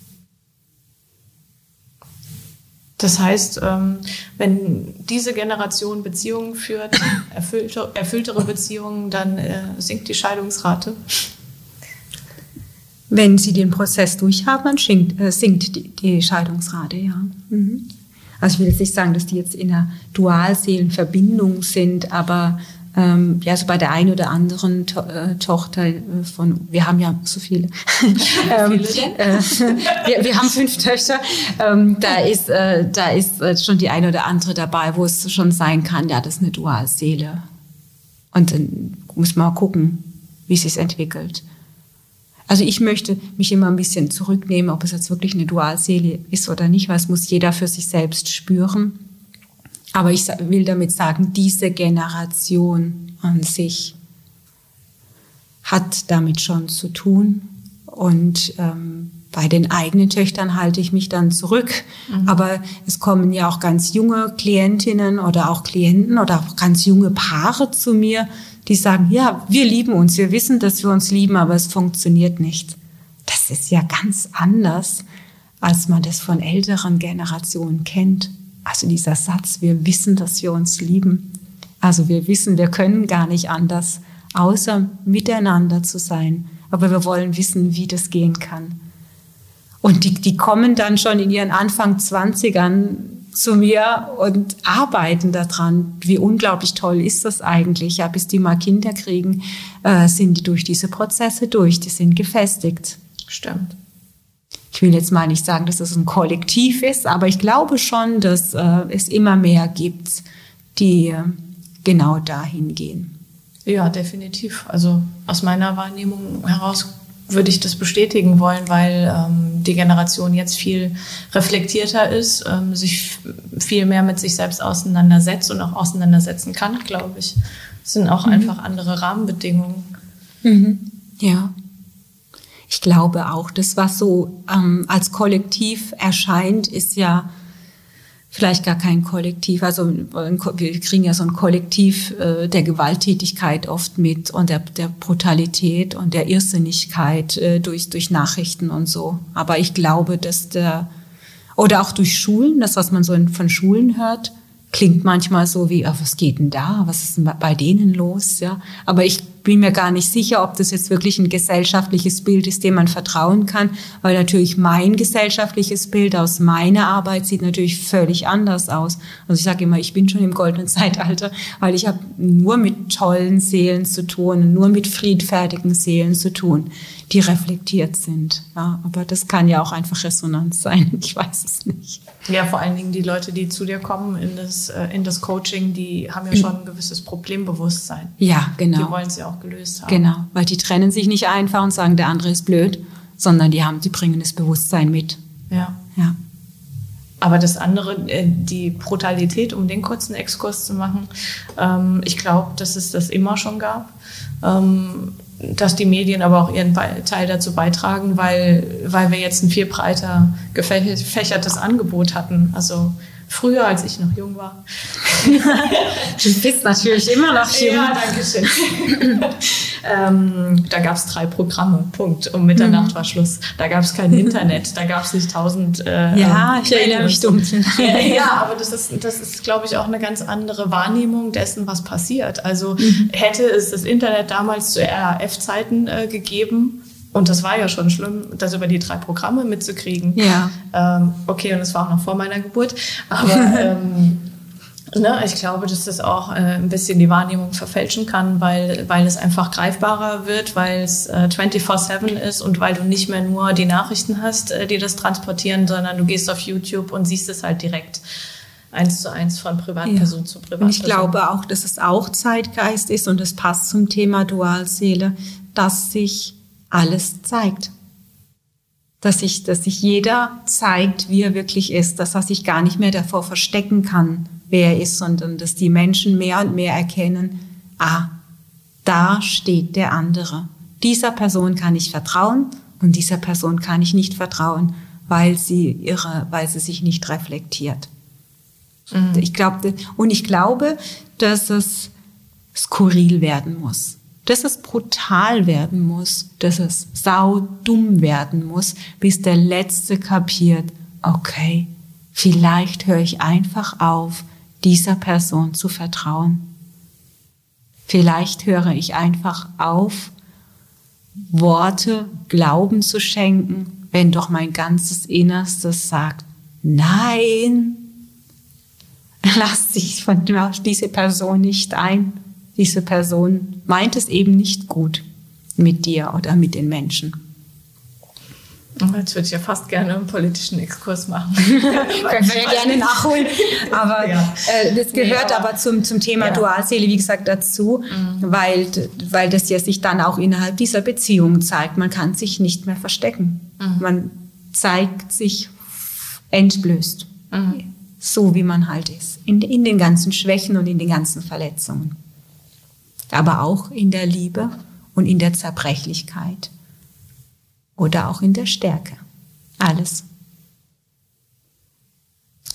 Das heißt, ähm, wenn diese Generation Beziehungen führt, erfüllte, erfülltere Beziehungen, dann äh, sinkt die Scheidungsrate. Wenn sie den Prozess durchhaben, dann sinkt, äh, sinkt die, die, Scheidungsrate, ja. Mhm. Also ich will jetzt nicht sagen, dass die jetzt in einer Dualseelenverbindung sind, aber ähm, ja, so bei der einen oder anderen to äh, Tochter äh, von, wir haben ja so viele. ähm, äh, wir, wir, haben fünf Töchter. Ähm, da ist, äh, da ist äh, schon die eine oder andere dabei, wo es schon sein kann, ja, das ist eine Dualseele. Und dann muss man mal gucken, wie es sich entwickelt. Also ich möchte mich immer ein bisschen zurücknehmen, ob es jetzt wirklich eine Dualseele ist oder nicht, weil es muss jeder für sich selbst spüren. Aber ich will damit sagen, diese Generation an sich hat damit schon zu tun. Und ähm, bei den eigenen Töchtern halte ich mich dann zurück. Mhm. Aber es kommen ja auch ganz junge Klientinnen oder auch Klienten oder auch ganz junge Paare zu mir, die sagen, ja, wir lieben uns, wir wissen, dass wir uns lieben, aber es funktioniert nicht. Das ist ja ganz anders, als man das von älteren Generationen kennt. Also dieser Satz, wir wissen, dass wir uns lieben. Also wir wissen, wir können gar nicht anders, außer miteinander zu sein. Aber wir wollen wissen, wie das gehen kann. Und die, die kommen dann schon in ihren Anfang 20ern zu mir und arbeiten daran. Wie unglaublich toll ist das eigentlich? Ja, bis die mal Kinder kriegen, äh, sind die durch diese Prozesse durch, die sind gefestigt. Stimmt ich will jetzt mal nicht sagen, dass es ein Kollektiv ist, aber ich glaube schon, dass äh, es immer mehr gibt, die äh, genau dahin gehen. Ja, definitiv. Also aus meiner Wahrnehmung heraus würde ich das bestätigen wollen, weil ähm, die Generation jetzt viel reflektierter ist, ähm, sich viel mehr mit sich selbst auseinandersetzt und auch auseinandersetzen kann, glaube ich. Es sind auch mhm. einfach andere Rahmenbedingungen. Mhm. Ja ich glaube auch, das, was so ähm, als Kollektiv erscheint, ist ja vielleicht gar kein Kollektiv. Also wir kriegen ja so ein Kollektiv äh, der Gewalttätigkeit oft mit und der, der Brutalität und der Irrsinnigkeit äh, durch, durch Nachrichten und so. Aber ich glaube, dass der, oder auch durch Schulen, das, was man so in, von Schulen hört, klingt manchmal so wie, oh, was geht denn da? Was ist denn bei denen los? Ja, aber ich bin mir gar nicht sicher, ob das jetzt wirklich ein gesellschaftliches Bild ist, dem man vertrauen kann, weil natürlich mein gesellschaftliches Bild aus meiner Arbeit sieht natürlich völlig anders aus. Also ich sage immer, ich bin schon im goldenen Zeitalter, weil ich habe nur mit tollen Seelen zu tun, nur mit friedfertigen Seelen zu tun, die reflektiert sind. Ja, aber das kann ja auch einfach Resonanz sein. Ich weiß es nicht. Ja, vor allen Dingen die Leute, die zu dir kommen in das, äh, in das Coaching, die haben ja schon ein gewisses Problembewusstsein. Ja, genau. Die wollen es ja auch gelöst haben. Genau, weil die trennen sich nicht einfach und sagen, der andere ist blöd, sondern die haben, die bringen das Bewusstsein mit. Ja. Ja. Aber das andere, äh, die Brutalität, um den kurzen Exkurs zu machen, ähm, ich glaube, dass es das immer schon gab. Ähm, dass die Medien aber auch ihren Teil dazu beitragen, weil, weil wir jetzt ein viel breiter gefächertes Angebot hatten. Also früher, als ich noch jung war. du bist natürlich immer noch jung. Ja, danke schön. ähm, da gab es drei Programme, Punkt. Um Mitternacht mhm. war Schluss. Da gab es kein Internet, da gab es nicht tausend... Äh, ja, ähm, ich erinnere mich dunkel. ja, ja, aber das ist, das ist, glaube ich, auch eine ganz andere Wahrnehmung dessen, was passiert. Also mhm. hätte es das Internet damals zu RAF-Zeiten äh, gegeben, und das war ja schon schlimm, das über die drei Programme mitzukriegen. Ja. Ähm, okay, und es war auch noch vor meiner Geburt. Aber ähm, ne, ich glaube, dass das auch äh, ein bisschen die Wahrnehmung verfälschen kann, weil, weil es einfach greifbarer wird, weil es äh, 24-7 ist und weil du nicht mehr nur die Nachrichten hast, äh, die das transportieren, sondern du gehst auf YouTube und siehst es halt direkt eins zu eins von Privatperson ja. zu Privatperson. Und ich glaube auch, dass es auch Zeitgeist ist und es passt zum Thema Dualseele, dass sich alles zeigt. dass sich, dass sich jeder zeigt, wie er wirklich ist, dass er sich gar nicht mehr davor verstecken kann, wer er ist, sondern dass die Menschen mehr und mehr erkennen, ah, da steht der andere. Dieser Person kann ich vertrauen und dieser Person kann ich nicht vertrauen, weil sie ihre, weil sie sich nicht reflektiert. Mhm. Ich glaube, und ich glaube, dass es skurril werden muss dass es brutal werden muss, dass es saudumm werden muss, bis der Letzte kapiert, okay, vielleicht höre ich einfach auf, dieser Person zu vertrauen. Vielleicht höre ich einfach auf, Worte Glauben zu schenken, wenn doch mein ganzes Innerstes sagt, nein, lass dich von dieser Person nicht ein diese Person meint es eben nicht gut mit dir oder mit den Menschen. Jetzt würde ich ja fast gerne einen politischen Exkurs machen. Können wir ja gerne nachholen. Aber ja. äh, das gehört nee, aber, aber, zum, zum Thema ja. Dualseele, wie gesagt, dazu, mhm. weil, weil das ja sich dann auch innerhalb dieser Beziehung zeigt. Man kann sich nicht mehr verstecken. Mhm. Man zeigt sich entblößt. Mhm. So wie man halt ist. In, in den ganzen Schwächen und in den ganzen Verletzungen aber auch in der Liebe und in der Zerbrechlichkeit oder auch in der Stärke. Alles.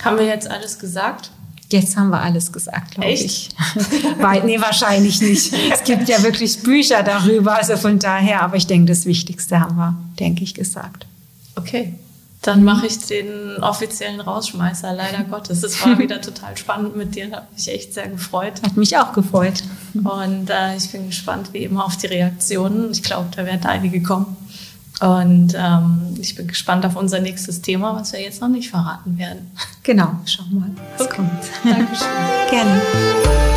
Haben wir jetzt alles gesagt? Jetzt haben wir alles gesagt, glaube ich. Weil, nee, wahrscheinlich nicht. Es gibt ja wirklich Bücher darüber, also von daher, aber ich denke, das Wichtigste haben wir, denke ich, gesagt. Okay. Dann mache ich den offiziellen Rausschmeißer, leider Gottes. Es war wieder total spannend mit dir, hat mich echt sehr gefreut. Hat mich auch gefreut. Und äh, ich bin gespannt, wie immer, auf die Reaktionen. Ich glaube, da werden einige kommen. Und ähm, ich bin gespannt auf unser nächstes Thema, was wir jetzt noch nicht verraten werden. Genau, schauen wir mal, was okay. kommt. Dankeschön. Gerne.